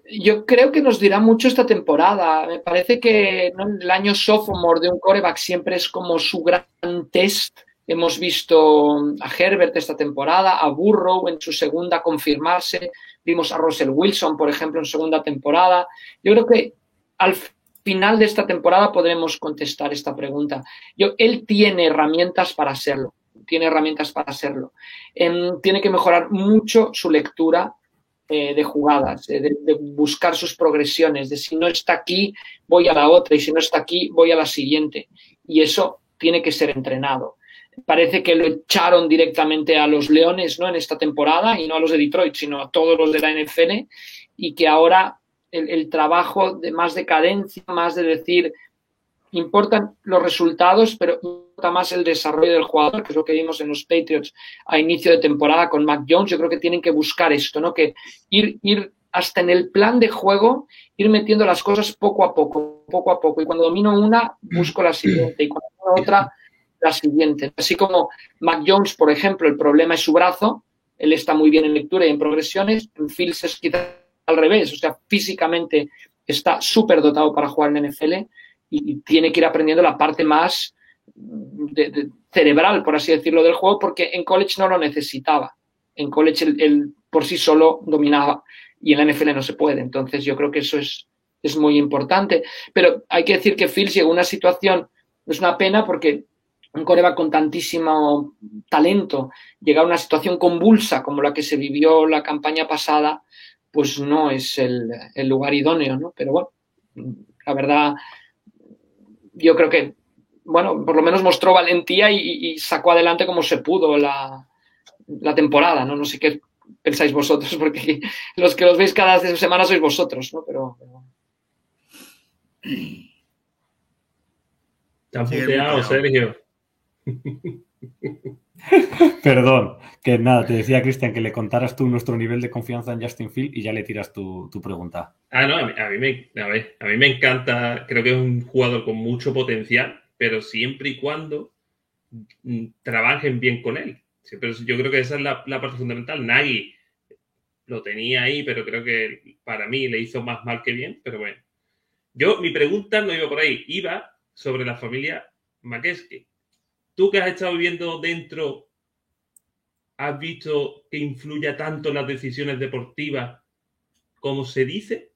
Yo creo que nos dirá mucho esta temporada. Me parece que el año sophomore de un coreback siempre es como su gran test. Hemos visto a Herbert esta temporada, a Burrow en su segunda confirmarse, vimos a Russell Wilson, por ejemplo, en segunda temporada. Yo creo que al final de esta temporada podremos contestar esta pregunta. Yo, él tiene herramientas para hacerlo, tiene herramientas para hacerlo. Tiene que mejorar mucho su lectura eh, de jugadas, eh, de, buscar sus progresiones, de si no está aquí, voy a la otra y si no está aquí, voy a la siguiente. Y eso tiene que ser entrenado. Parece que lo echaron directamente a los Leones ¿no? en esta temporada y no a los de Detroit, sino a todos los de la NFL y que ahora el, el trabajo de más de cadencia, más de decir, importan los resultados, pero más el desarrollo del jugador, que es lo que vimos en los Patriots a inicio de temporada con Mac Jones. Yo creo que tienen que buscar esto, ¿no? Que ir, ir hasta en el plan de juego, ir metiendo las cosas poco a poco, poco a poco. Y cuando domino una, busco la siguiente. Y cuando domino otra, la siguiente. Así como Mac Jones, por ejemplo, el problema es su brazo. Él está muy bien en lectura y en progresiones. En Fields es quizá al revés. O sea, físicamente está súper dotado para jugar en NFL y tiene que ir aprendiendo la parte más de- cerebral, por así decirlo, del juego, porque en college no lo necesitaba. En college él, por sí solo dominaba y en la NFL no se puede. Entonces yo creo que eso es, es muy importante. Pero hay que decir que Fields llegó a una situación, es una pena porque un coreba con tantísimo talento llegar a una situación convulsa como la que se vivió la campaña pasada, pues no es el, el lugar idóneo, ¿no? Pero bueno, la verdad, yo creo que, bueno, por lo menos mostró valentía y, sacó adelante como se pudo la, la temporada, ¿no? No sé qué pensáis vosotros, porque los que los veis cada semana sois vosotros, ¿no? Pero, pero- Te. Sergio. Perdón, que nada, te decía Cristian que le contaras tú nuestro nivel de confianza en Justin Field y ya le tiras tu, tu pregunta. Ah, no, a mí, a mí me, a ver, a mí me encanta, creo que es un jugador con mucho potencial, pero siempre y cuando mm, trabajen bien con él. Pero yo creo que esa es la, parte fundamental. Nagy lo tenía ahí, pero creo que para mí le hizo más mal que bien, pero bueno. Yo, mi pregunta no iba por ahí, iba sobre la familia McKesky. Tú que has estado viviendo dentro, ¿has visto que influya tanto en las decisiones deportivas como se dice?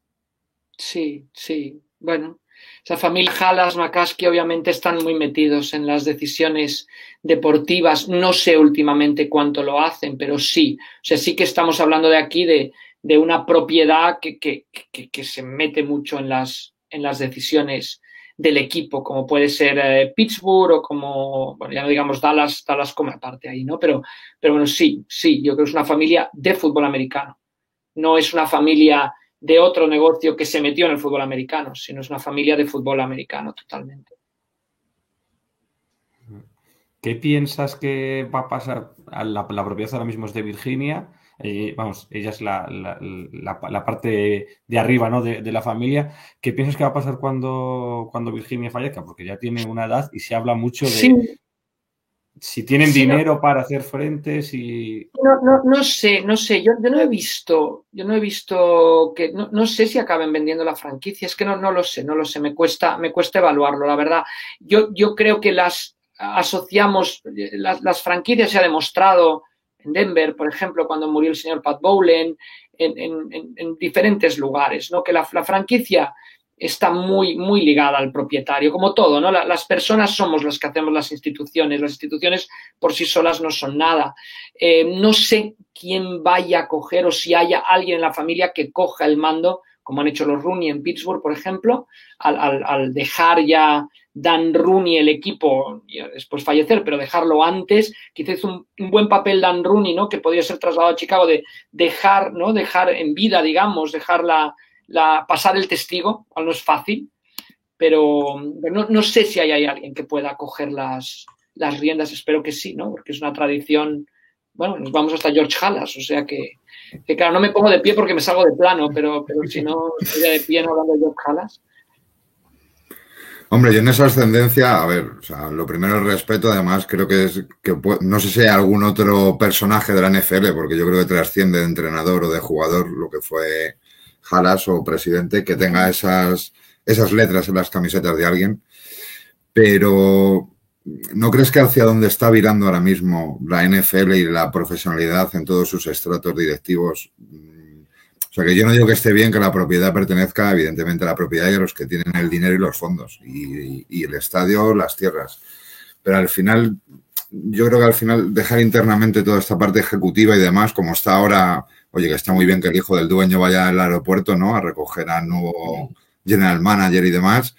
sí, sí. Bueno, esa familia Halas, McCaskey, obviamente están muy metidos en las decisiones deportivas. No sé últimamente cuánto lo hacen, pero sí. O sea, sí que estamos hablando de aquí de, de una propiedad que, que, que, que se mete mucho en las, en las decisiones del equipo, como puede ser eh, Pittsburgh o como, bueno, ya no digamos Dallas, Dallas come aparte ahí, ¿no? Pero, pero bueno, sí, sí, yo creo que es una familia de fútbol americano. No es una familia de otro negocio que se metió en el fútbol americano, sino es una familia de fútbol americano totalmente. ¿Qué piensas que va a pasar? La, la propiedad ahora mismo es de Virginia. eh, vamos, ella es la, la- parte de arriba ¿no? de, de la familia. ¿Qué piensas que va a pasar cuando, cuando Virginia fallezca? Porque ya tiene una edad y se habla mucho de Sí, si tienen Sí, no. dinero para hacer frente, si... no, no, no sé, no sé, yo, yo no he visto, yo no he visto que, no, no sé si acaben vendiendo la franquicia, es que no, no lo sé, no lo sé, me cuesta, me cuesta evaluarlo, la verdad. Yo, yo creo que las asociamos, eh, las, las franquicias se ha demostrado en Denver, por ejemplo, cuando murió el señor Pat Bowlen, en, en- en- en diferentes lugares, ¿no? Que la, la franquicia está muy, muy ligada al propietario, como todo, ¿no? La- las personas somos las que hacemos las instituciones, las instituciones por sí solas no son nada. Eh, no sé quién vaya a coger o si haya alguien en la familia que coja el mando, como han hecho los Rooney en Pittsburgh, por ejemplo, al, al- dejar ya Dan Rooney el equipo después fallecer, pero dejarlo antes, quizás hizo un, un buen papel Dan Rooney, ¿no? Que podría ser trasladado a Chicago de dejar, ¿no? Dejar en vida, digamos, dejar la, la- pasar el testigo, no es fácil, pero no, no sé si hay, alguien que pueda coger las, las riendas, espero que sí, ¿no? Porque es una tradición, bueno, nos vamos hasta George Halas, o sea que, que claro, no me pongo de pie porque me salgo de plano, pero, pero si no, estaría de pie no hablando de George Halas. Hombre, yo en esa ascendencia, a ver, o sea, lo primero el respeto, además creo que es que no sé si hay algún otro personaje de la NFL, porque yo creo que trasciende de entrenador o de jugador lo que fue Jalas o presidente, que tenga esas, esas letras en las camisetas de alguien. Pero ¿no crees que hacia dónde está virando ahora mismo la NFL y la profesionalidad en todos sus estratos directivos? mm, O sea, que yo no digo que esté bien que la propiedad pertenezca, evidentemente, a la propiedad y a los que tienen el dinero y los fondos, y, y el estadio, las tierras. Pero al final, yo creo que al final dejar internamente toda esta parte ejecutiva y demás, como está ahora, oye, que está muy bien que el hijo del dueño vaya al aeropuerto, ¿no? A recoger al nuevo general manager y demás.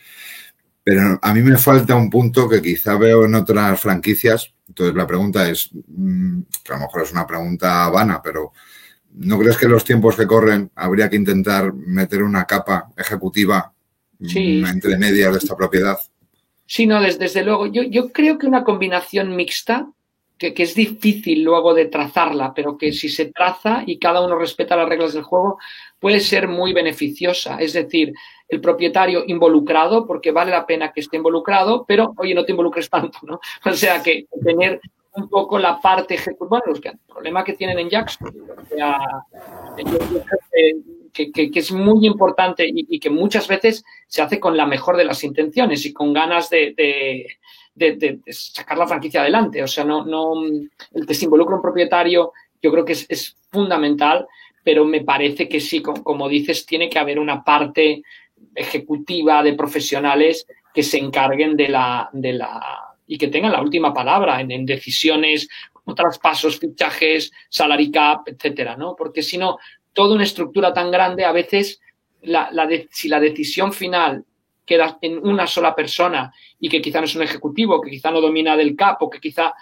Pero a mí me falta un punto que quizá veo en otras franquicias. Entonces la pregunta es, mm, que a lo mejor es una pregunta vana, pero ¿no crees que en los tiempos que corren habría que intentar meter una capa ejecutiva Sí. mm, entre medias de esta propiedad? Sí, no, des- desde, luego. Yo, yo creo que una combinación mixta que, es difícil luego de trazarla, pero que si se traza y cada uno respeta las reglas del juego, puede ser muy beneficiosa. Es decir, el propietario involucrado, porque vale la pena que esté involucrado, pero oye, no te involucres tanto, ¿no? O sea, que tener un poco la parte ejecutiva, bueno, el problema que tienen en Jackson, o sea, que, es muy importante y, que muchas veces se hace con la mejor de las intenciones y con ganas de, de, de sacar la franquicia adelante. O sea, no, no, el que se involucra un propietario, yo creo que es, fundamental, pero me parece que sí, como, dices, tiene que haber una parte ejecutiva de profesionales que se encarguen de la, de la y que tengan la última palabra en, en decisiones traspasos, fichajes, salary cap, etcétera, ¿no? Porque si no, toda una estructura tan grande, a veces, la, la de, si la decisión final queda en una sola persona y que quizá no es un ejecutivo, que quizá no domina del cap o que quizá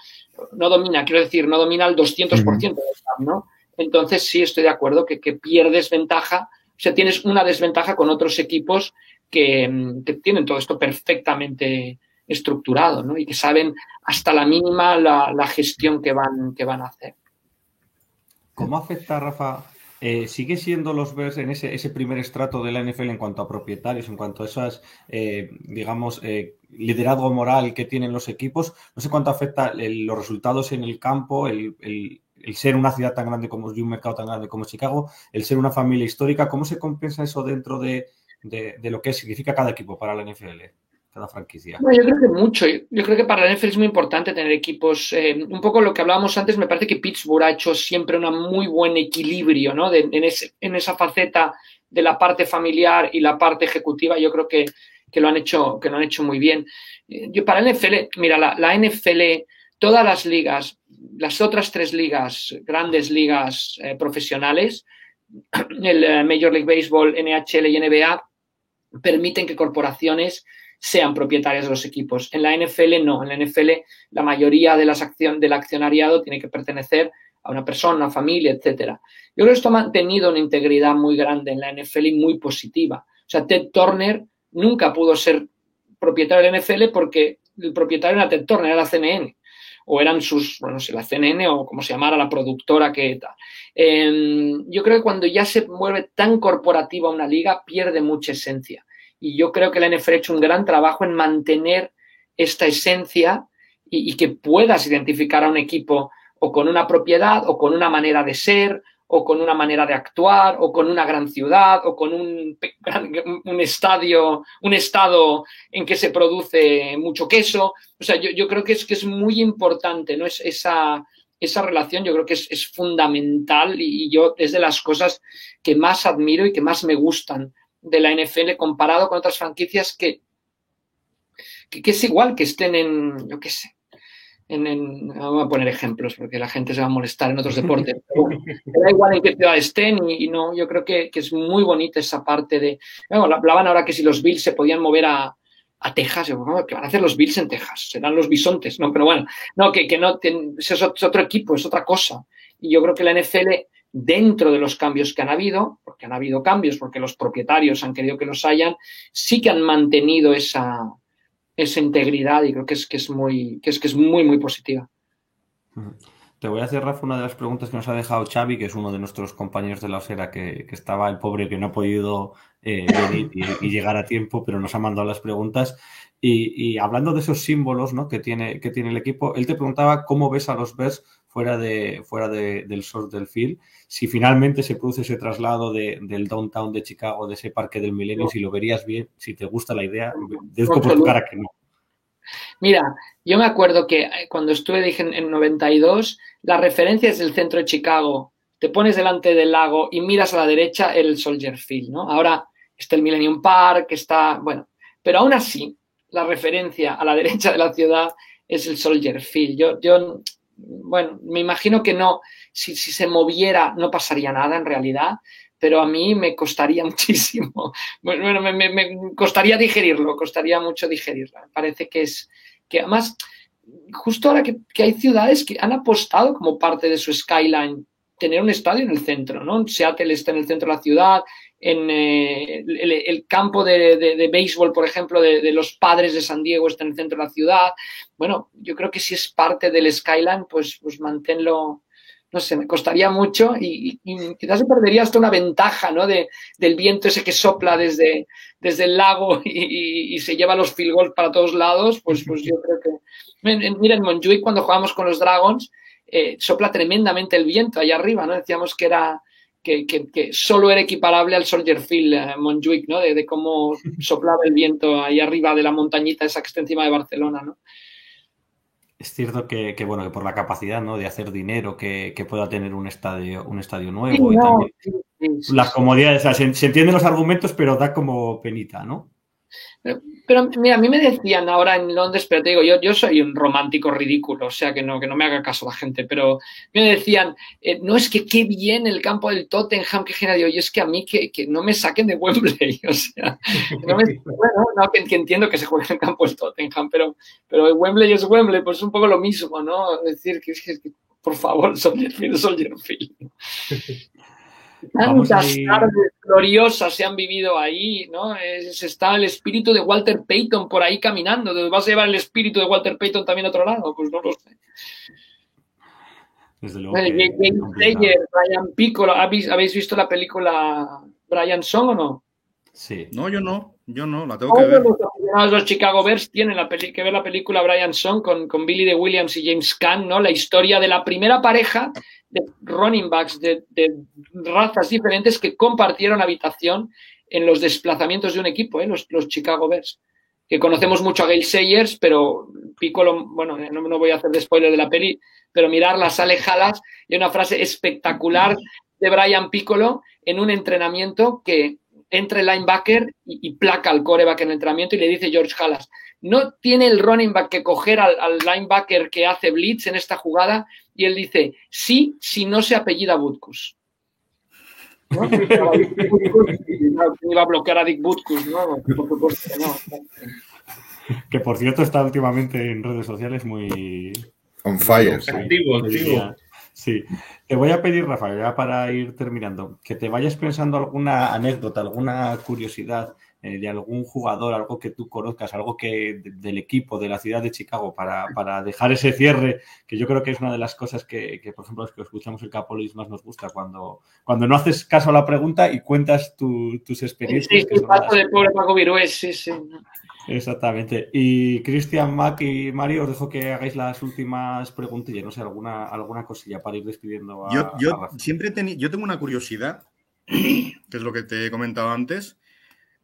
no domina, quiero decir, no domina el 200% uh -huh. del cap, ¿no? Entonces sí estoy de acuerdo que, que pierdes ventaja, o sea, tienes una desventaja con otros equipos que, que tienen todo esto perfectamente estructurado, ¿no? Y que saben hasta la mínima la, la gestión que van, que van a hacer. ¿Cómo afecta, Rafa, eh, ¿Sigue siendo los Bears en ese, ese, primer estrato de la NFL en cuanto a propietarios, en cuanto a esas, eh, digamos, eh, liderazgo moral que tienen los equipos? No sé cuánto afecta el, los resultados en el campo, el, el, ser una ciudad tan grande como un mercado tan grande como Chicago, el ser una familia histórica. ¿Cómo se compensa eso dentro de, de, de lo que significa cada equipo para la NFL? Cada franquicia? Bueno, yo creo que mucho. Yo creo que para la NFL es muy importante tener equipos. Eh, un poco lo que hablábamos antes, me parece que Pittsburgh ha hecho siempre un muy buen equilibrio ¿no? en, esa faceta de la parte familiar y la parte ejecutiva. Yo creo que, que, lo, han hecho, que lo han hecho muy bien. Eh, yo para la NFL, mira, la, NFL, todas las ligas, las otras tres ligas, grandes ligas eh, profesionales, el Major League Baseball, NHL y NBA, permiten que corporaciones sean propietarias de los equipos. En la NFL no, en la NFL la mayoría de las acción, del accionariado tiene que pertenecer a una persona, una familia, etcétera. Yo creo que esto ha mantenido una integridad muy grande en la NFL y muy positiva. O sea, Ted Turner nunca pudo ser propietario de la NFL porque el propietario era Ted Turner, era la CNN. O eran sus, bueno, no sé, la CNN o como se llamara la productora que tal. Eh, yo creo que cuando ya se vuelve tan corporativa una liga, pierde mucha esencia. Y yo creo que la NFL ha hecho un gran trabajo en mantener esta esencia y, que puedas identificar a un equipo o con una propiedad o con una manera de ser o con una manera de actuar o con una gran ciudad o con un, un estadio, un estado en que se produce mucho queso. O sea, yo, yo creo que es, que es muy importante, ¿no? Es esa, esa relación yo creo que es, es fundamental y yo es de las cosas que más admiro y que más me gustan de la NFL comparado con otras franquicias que, que, que es igual que estén en, yo qué sé, en, en, vamos a poner ejemplos porque la gente se va a molestar en otros deportes, pero da igual en qué ciudad estén y, y no, yo creo que, que, es muy bonita esa parte de, bueno, hablaban ahora que si los Bills se podían mover a, a Texas, ¿qué van a hacer los Bills en Texas? Serán los bisontes, no, pero bueno, no, que, que no, es otro equipo, es otra cosa. Y yo creo que la NFL dentro de los cambios que han habido, porque han habido cambios, porque los propietarios han querido que los hayan, sí que han mantenido esa, esa integridad y creo que es, que es, muy, que es, que es muy, muy positiva. Te voy a hacer, Rafa, una de las preguntas que nos ha dejado Xavi, que es uno de nuestros compañeros de la osera, que, que estaba el pobre que no ha podido eh, venir y, llegar a tiempo, pero nos ha mandado las preguntas. Y, y hablando de esos símbolos ¿no? que, tiene, que tiene el equipo, él te preguntaba cómo ves a los Bears fuera, de, fuera de, del source del field. Si finalmente se produce ese traslado de, del downtown de Chicago, de ese parque del milenio, no. si lo verías bien, si te gusta la idea, deduzco por tu cara que no. Mira, yo me acuerdo que eh, cuando estuve, dije en 92, la referencia es del centro de Chicago. Te pones delante del lago y miras a la derecha el Soldier Field, ¿no? Ahora está el Millennium Park, está, bueno, pero aún así, la referencia a la derecha de la ciudad es el Soldier Field. Yo, yo bueno, me imagino que no, si, se moviera no pasaría nada en realidad, pero a mí me costaría muchísimo. Bueno, me, costaría digerirlo, costaría mucho digerirlo. Me parece que es, que además, justo ahora que, que, hay ciudades que han apostado como parte de su skyline tener un estadio en el centro, ¿no? Seattle está en el centro de la ciudad en eh, el, el campo de, de- de béisbol, por ejemplo, de, de los padres de San Diego está en el centro de la ciudad. Bueno, yo creo que si es parte del Skyline, pues, pues manténlo, no sé, me costaría mucho y, y- quizás se perdería hasta una ventaja, ¿no? De, del viento ese que sopla desde, desde el lago y, y- y se lleva los field goals para todos lados, pues, pues yo creo que... Mira, en Montjuic, cuando jugamos con los Dragons, eh, sopla tremendamente el viento allá arriba, ¿no? Decíamos que era... Que, que- que solo era equiparable al Soldier Field eh, Montjuic, ¿no? De, de cómo soplaba el viento ahí arriba de la montañita esa que está encima de Barcelona, ¿no? Es cierto que, que, bueno, que por la capacidad ¿no? de hacer dinero que, que pueda tener un estadio, un estadio nuevo Sí, y no, también sí, sí, las comodidades, o sea, se, se entienden los argumentos, pero da como penita, ¿no? Pero, pero, mira, a mí me decían ahora en Londres, pero te digo, yo, yo soy un romántico ridículo, o sea que no, que no me haga caso la gente, pero me decían, eh, no es que qué bien el campo del Tottenham, genial, digo, yo es que a mí que, que no me saquen de Wembley, o sea, que no me, bueno, no, que, que entiendo que se juega en el campo del Tottenham, pero, pero el Wembley es Wembley, pues es un poco lo mismo, ¿no? Es decir, que, es que, que, por favor, Soldier Field, Soldier Field. Tantas tardes gloriosas se han vivido ahí, ¿no? Es- está el espíritu de Walter Payton por ahí caminando. ¿Vas a llevar el espíritu de Walter Payton también a otro lado? Pues no lo sé. Desde luego. Eh, que James. Slayer, Brian Piccolo. ¿Habéis, habéis visto la película Brian Song o no? Sí. No, yo no, yo no, la tengo que ver. los aficionados de los Chicago Bears tienen la peli- que ver la película Brian Song con, con Billy de Williams y James Caan, ¿no? La historia de la primera pareja de running backs de, razas diferentes que compartieron habitación en los desplazamientos de un equipo, ¿eh? los, Chicago Bears. Que conocemos mucho a Gail Sayers, pero Piccolo, bueno, eh, no, no voy a hacer de spoiler de la peli, pero mirarla sale Jalas y una frase espectacular de Brian Piccolo en un entrenamiento que entra el linebacker y, y placa al coreback en el entrenamiento y le dice George Halas, no tiene el running back que coger al, al linebacker que hace blitz en esta jugada y él dice, sí, si no se apellida Butkus. ¿No? No, Iba a bloquear a Dick Butkus, ¿no? Por supuesto que no. Que por cierto está últimamente en redes sociales muy. On fire. sí. Activo, activo. Sí. Te voy a pedir, Rafael, ya para ir terminando, que te vayas pensando alguna anécdota, alguna curiosidad eh, de algún jugador, algo que tú conozcas, algo que de- del equipo, de la ciudad de Chicago, para, para dejar ese cierre, que yo creo que es una de las cosas que, que, por ejemplo, los que escuchamos el Capolis más nos gusta, cuando, cuando no haces caso a la pregunta y cuentas tu- tus Sí, experiencias. sí, que son paso las- de pobre Paco Virués, sí, sí. Exactamente. Y Cristian, Mac y Mario, os dejo que hagáis las últimas preguntillas, no sé, alguna, alguna cosilla para ir despidiendo a, Yo, yo a Rafa. siempre teni- yo tengo una curiosidad, que es lo que te he comentado antes.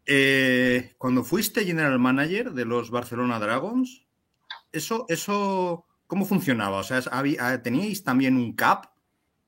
Eh, cuando fuiste general manager de los Barcelona Dragons, eso, eso ¿cómo funcionaba? O sea, había- ¿teníais también un cap,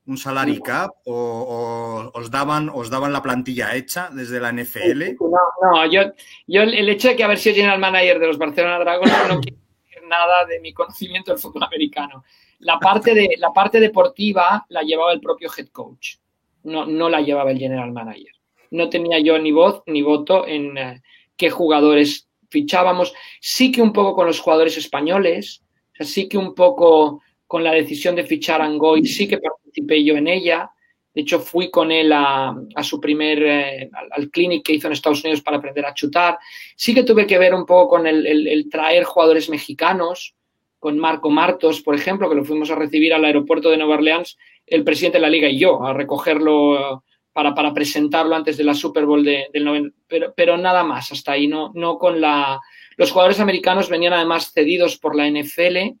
un salary cap, o, o os, daban, os daban la plantilla hecha desde la NFL? No, no, yo, yo el hecho de que haber sido general manager de los Barcelona Dragons no quiere decir nada de mi conocimiento del fútbol americano. La parte, de, la parte deportiva la llevaba el propio head coach, no, no la llevaba el general manager. No tenía yo ni voz ni voto en eh, qué jugadores fichábamos. Sí que un poco con los jugadores españoles, o sea, sí que un poco con la decisión de fichar a Angoy, sí que participé yo en ella. De hecho, fui con él a, su primer, eh, al, al clinic que hizo en Estados Unidos para aprender a chutar. Sí que tuve que ver un poco con el, traer jugadores mexicanos, con Marco Martos, por ejemplo, que lo fuimos a recibir al aeropuerto de Nueva Orleans, el presidente de la liga y yo, a recogerlo eh, para, presentarlo antes de la Super Bowl de- del 90. Pero, pero nada más, hasta ahí, no, no con la... Los jugadores americanos venían además cedidos por la NFL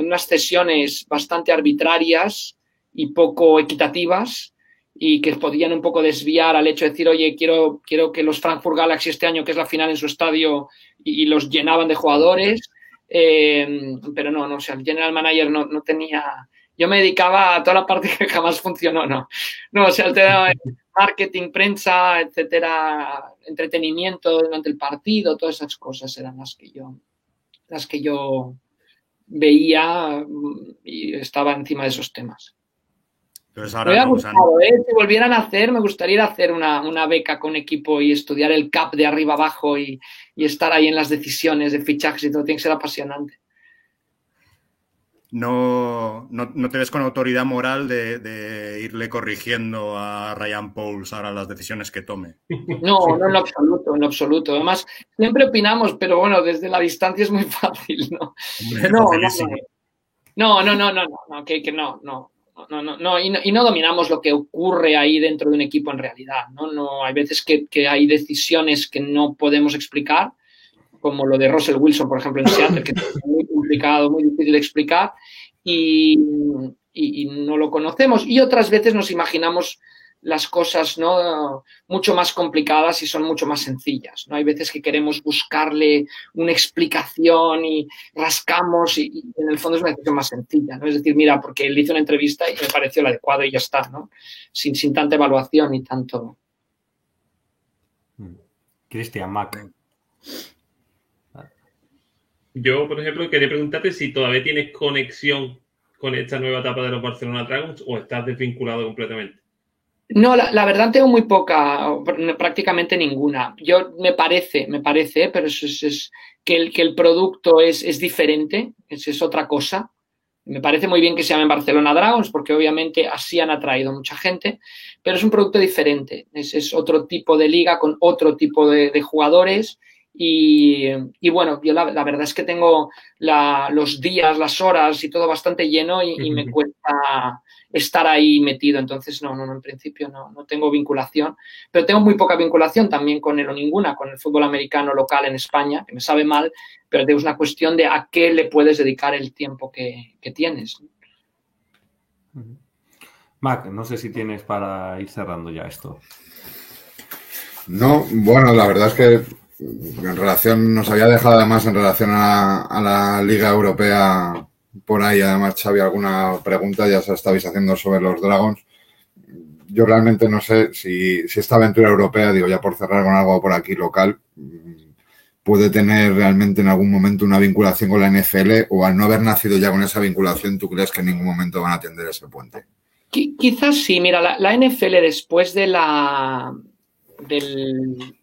en unas cesiones bastante arbitrarias y poco equitativas y que podían un poco desviar al hecho de decir, oye, quiero, quiero que los Frankfurt Galaxy este año, que es la final en su estadio, y, y los llenaban de jugadores. Eh, pero no, no, o sea, el general manager no, no tenía... Yo me dedicaba a toda la parte que jamás funcionó, no. No, o sea, el tema marketing, prensa, etcétera, entretenimiento durante el partido, todas esas cosas eran las que yo, las que yo veía mm, y estaba encima de esos temas. Entonces Me hubiera gustado, ¿eh? Si volvieran a hacer, me gustaría ir a hacer una, una beca con equipo y estudiar el CAP de arriba abajo y, y estar ahí en las decisiones de fichajes y todo. Tiene que ser apasionante. No, no, no te ves con autoridad moral de, de irle corrigiendo a Ryan Pauls ahora las decisiones que tome. No, no en absoluto, en absoluto. Además, siempre opinamos, pero bueno, desde la distancia es muy fácil, ¿no? Hombre, No, no. No, no, no, no, no, no, que, que no, no, no, no, no, y no, y no dominamos lo que ocurre ahí dentro de un equipo en realidad, ¿no? no hay veces que, que hay decisiones que no podemos explicar, como lo de Russell Wilson, por ejemplo, en Seattle, que complicado, muy difícil de explicar, y, y- no lo conocemos. Y otras veces nos imaginamos las cosas ¿no? mucho más complicadas y son mucho más sencillas. ¿no? Hay veces que queremos buscarle una explicación y rascamos y, en el fondo es una decisión más sencilla. ¿no? Es decir, mira, porque le hice una entrevista y me pareció el adecuado y ya está, ¿no? sin, sin tanta evaluación y tanto. Cristian Mac. Yo, por ejemplo, quería preguntarte si todavía tienes conexión con esta nueva etapa de los Barcelona Dragons o estás desvinculado completamente. No, la, verdad tengo muy poca, prácticamente ninguna. Yo me parece, me parece, pero es, que, el, que el producto es, es diferente, es, es otra cosa. Me parece muy bien que se llamen Barcelona Dragons, porque obviamente así han atraído mucha gente, pero es un producto diferente. Es, es otro tipo de liga con otro tipo de jugadores. Y, y bueno, yo la, la verdad es que tengo la- los días, las horas y todo bastante lleno y, y me cuesta estar ahí metido. Entonces, no, no, no, en principio no, no tengo vinculación, pero tengo muy poca vinculación también con el o ninguna, con el fútbol americano local en España, que me sabe mal, pero es una cuestión de a qué le puedes dedicar el tiempo que, que tienes. Mac, no sé si tienes para ir cerrando ya esto. No, bueno, la verdad es que en relación, nos había dejado además en relación a, la Liga Europea por ahí, además, Xavi, alguna pregunta ya se estabais haciendo sobre los Dragons. Yo realmente no sé si, si esta aventura europea, digo, ya por cerrar con algo por aquí local, puede tener realmente en algún momento una vinculación con la NFL o al no haber nacido ya con esa vinculación, ¿tú crees que en ningún momento van a atender ese puente? Qui- Quizás sí, mira, la, la NFL después de la del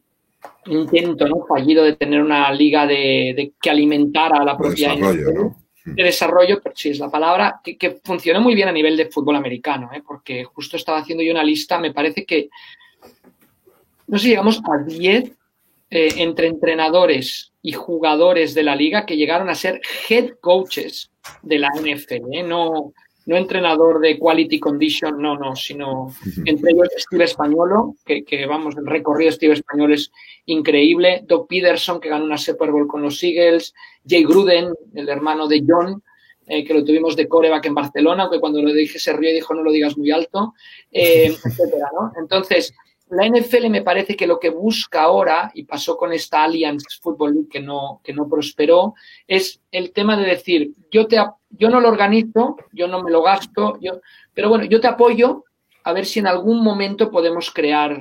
intento ¿no? fallido de tener una liga de, de que alimentara a la propia desarrollo, ¿no? de desarrollo, pero sí es la palabra, que, que funcionó muy bien a nivel de fútbol americano, ¿eh? porque justo estaba haciendo yo una lista, me parece que, no sé, llegamos a 10 eh, entre entrenadores y jugadores de la liga que llegaron a ser head coaches de la NFL, ¿eh? no, no entrenador de quality condition, no, no, sino entre ellos Steve Españolo, que, que, vamos, el recorrido de Steve Españolo es increíble, Doug Peterson, que ganó una Super Bowl con los Eagles, Jay Gruden, el hermano de John, eh, que lo tuvimos de coreback en Barcelona, que cuando lo dije se rió y dijo no lo digas muy alto, eh, etcétera, ¿no? Entonces, la NFL me parece que lo que busca ahora, y pasó con esta Alliance Football League que no, que no prosperó, es el tema de decir, yo, te, yo no lo organizo, yo no me lo gasto, yo, pero bueno, yo te apoyo a ver si en algún momento podemos crear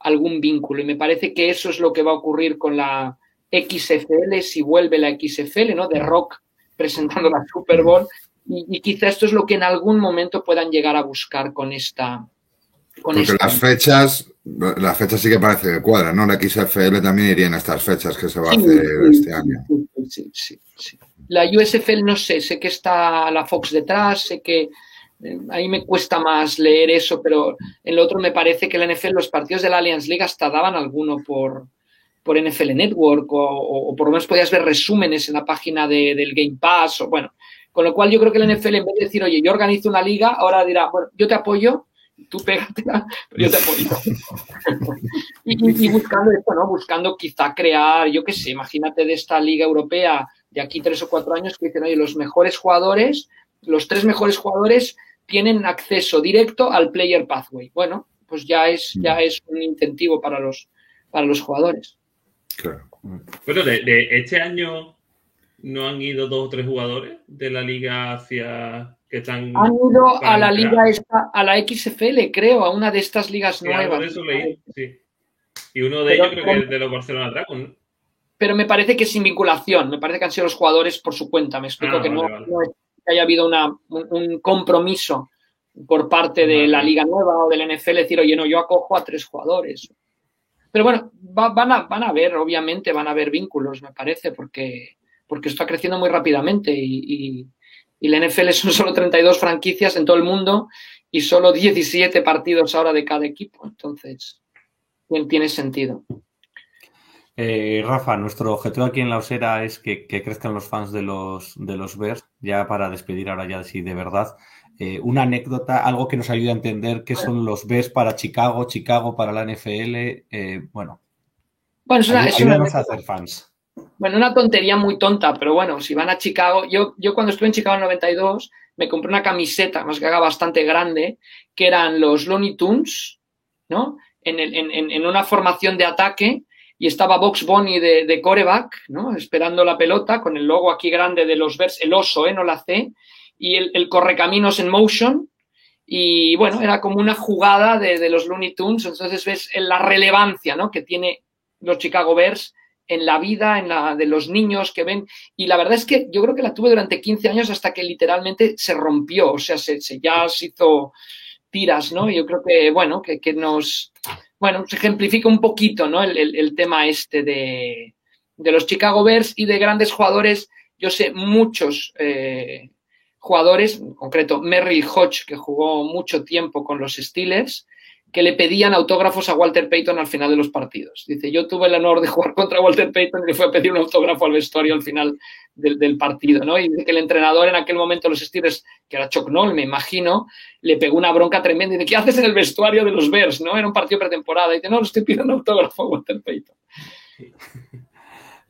algún vínculo. Y me parece que eso es lo que va a ocurrir con la XFL, si vuelve la XFL, ¿no? De Rock presentando la Super Bowl. Y, y quizá esto es lo que en algún momento puedan llegar a buscar con esta, Porque las fechas, las fechas sí que parece que cuadran, ¿no? La XFL también iría en estas fechas que se va a hacer sí, este año. sí, sí, sí, sí. La USFL no sé, sé que está la Fox detrás, sé que eh, ahí me cuesta más leer eso, pero en lo otro me parece que la NFL, los partidos de la Alliance League hasta daban alguno por, por NFL Network o, o- o por lo menos podías ver resúmenes en la página de- del Game Pass o bueno. Con lo cual yo creo que la NFL en vez de decir, oye, yo organizo una liga, ahora dirá, bueno, yo te apoyo, tú pégatela, pero yo te apoyo. y, buscando esto, ¿no? Buscando quizá crear, yo qué sé, imagínate de esta liga europea de aquí tres o cuatro años que dicen, oye, los mejores jugadores, los tres mejores jugadores tienen acceso directo al player pathway. Bueno, pues ya es, ya es un incentivo para los, para los jugadores. Claro. Bueno, de, de este año no han ido dos o tres jugadores de la liga hacia que. Han ido a la liga esta, a la XFL, creo, a una de estas ligas Sí, nuevas. de eso leí, sí. Y uno de Pero ellos creo que es de los Barcelona Dragons. ¿no? pero me parece que sin vinculación, me parece que han sido los jugadores por su cuenta, me explico Ah, que vale, no, vale. no haya habido una, un, un compromiso por parte de Vale. la Liga Nueva o del NFL, decir, oye, no, yo acojo a tres jugadores. Pero bueno, va- van, a, van a haber, obviamente, van a haber vínculos, me parece, porque, porque está creciendo muy rápidamente y, y- Y la NFL son solo 32 franquicias en todo el mundo y solo 17 partidos ahora de cada equipo. Entonces, tiene sentido. Eh, Rafa, nuestro objetivo aquí en la Osera es que, crezcan los fans de los, de los Bears, ya para despedir ahora ya sí de verdad. Eh, una anécdota, algo que nos ayude a entender qué son los Bears para Chicago, Chicago para la NFL. Eh, bueno, bueno, es una, hacer fans. Bueno, una tontería muy tonta, pero bueno, si van a Chicago, yo, yo cuando estuve en Chicago en 92 me compré una camiseta, más que haga bastante grande, que eran los Looney Tunes, ¿no? En, en, en una formación de ataque y estaba Box Bunny de, de, coreback, ¿no? Esperando la pelota con el logo aquí grande de los Bears, el oso, ¿eh? No la C, y el, el correcaminos en motion. Y bueno, era como una jugada de, de, los Looney Tunes. Entonces ves la relevancia, ¿no? Que tiene los Chicago Bears en la vida, en la de los niños que ven. Y la verdad es que yo creo que la tuve durante 15 años hasta que literalmente se rompió, o sea, se, se ya se hizo tiras, ¿no? Yo creo que, bueno, que, que nos, bueno, se ejemplifica un poquito, ¿no? El, tema este de, los Chicago Bears y de grandes jugadores. Yo sé muchos eh, jugadores, en concreto Merrill Hodge, que jugó mucho tiempo con los Steelers, que le pedían autógrafos a Walter Payton al final de los partidos. Dice, yo tuve el honor de jugar contra Walter Payton y le fue a pedir un autógrafo al vestuario al final del, partido, ¿no? Y dice que el entrenador en aquel momento los Steelers, que era Chuck Noll, me imagino, le pegó una bronca tremenda y dice, ¿qué haces en el vestuario de los Bears, no? Era un partido pretemporada. Y dice, no, le estoy pidiendo autógrafo a Walter Payton.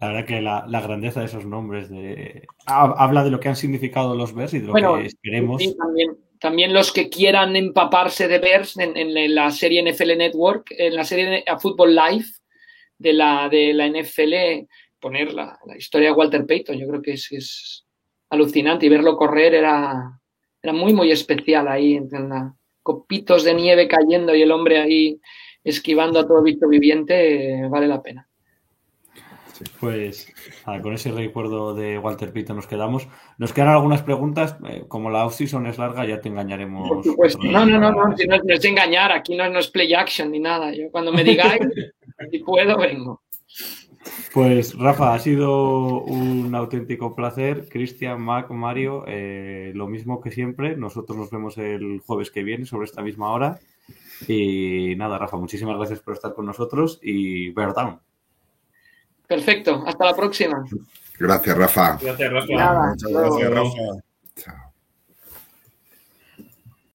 La verdad que la, grandeza de esos nombres de... habla de lo que han significado los Bears y de lo que esperemos. Sí, también también los que quieran empaparse de Bears en, la serie NFL Network, en la serie a Football Live de la, de la NFL, poner la, historia de Walter Payton. Yo creo que es, alucinante y verlo correr era, era muy, muy especial ahí, en copitos de nieve cayendo y el hombre ahí esquivando a todo visto viviente, vale la pena. Pues con ese recuerdo de Walter Pito nos quedamos. Nos quedan algunas preguntas. Eh, como la off-season es larga, ya te engañaremos. Por supuesto. No, no, no, no, no, es engañar. Aquí no, es play action ni nada. Yo cuando me digáis, si puedo, vengo. Pues Rafa, ha sido un auténtico placer. Cristian, Mac, Mario, eh, lo mismo que siempre. Nosotros nos vemos el jueves que viene sobre esta misma hora. Y nada, Rafa, muchísimas gracias por estar con nosotros y Bear Down. Perfecto, hasta la próxima. Gracias, Rafa. Gracias, Rafa. Nada, Muchas gracias, Rafa. Chao.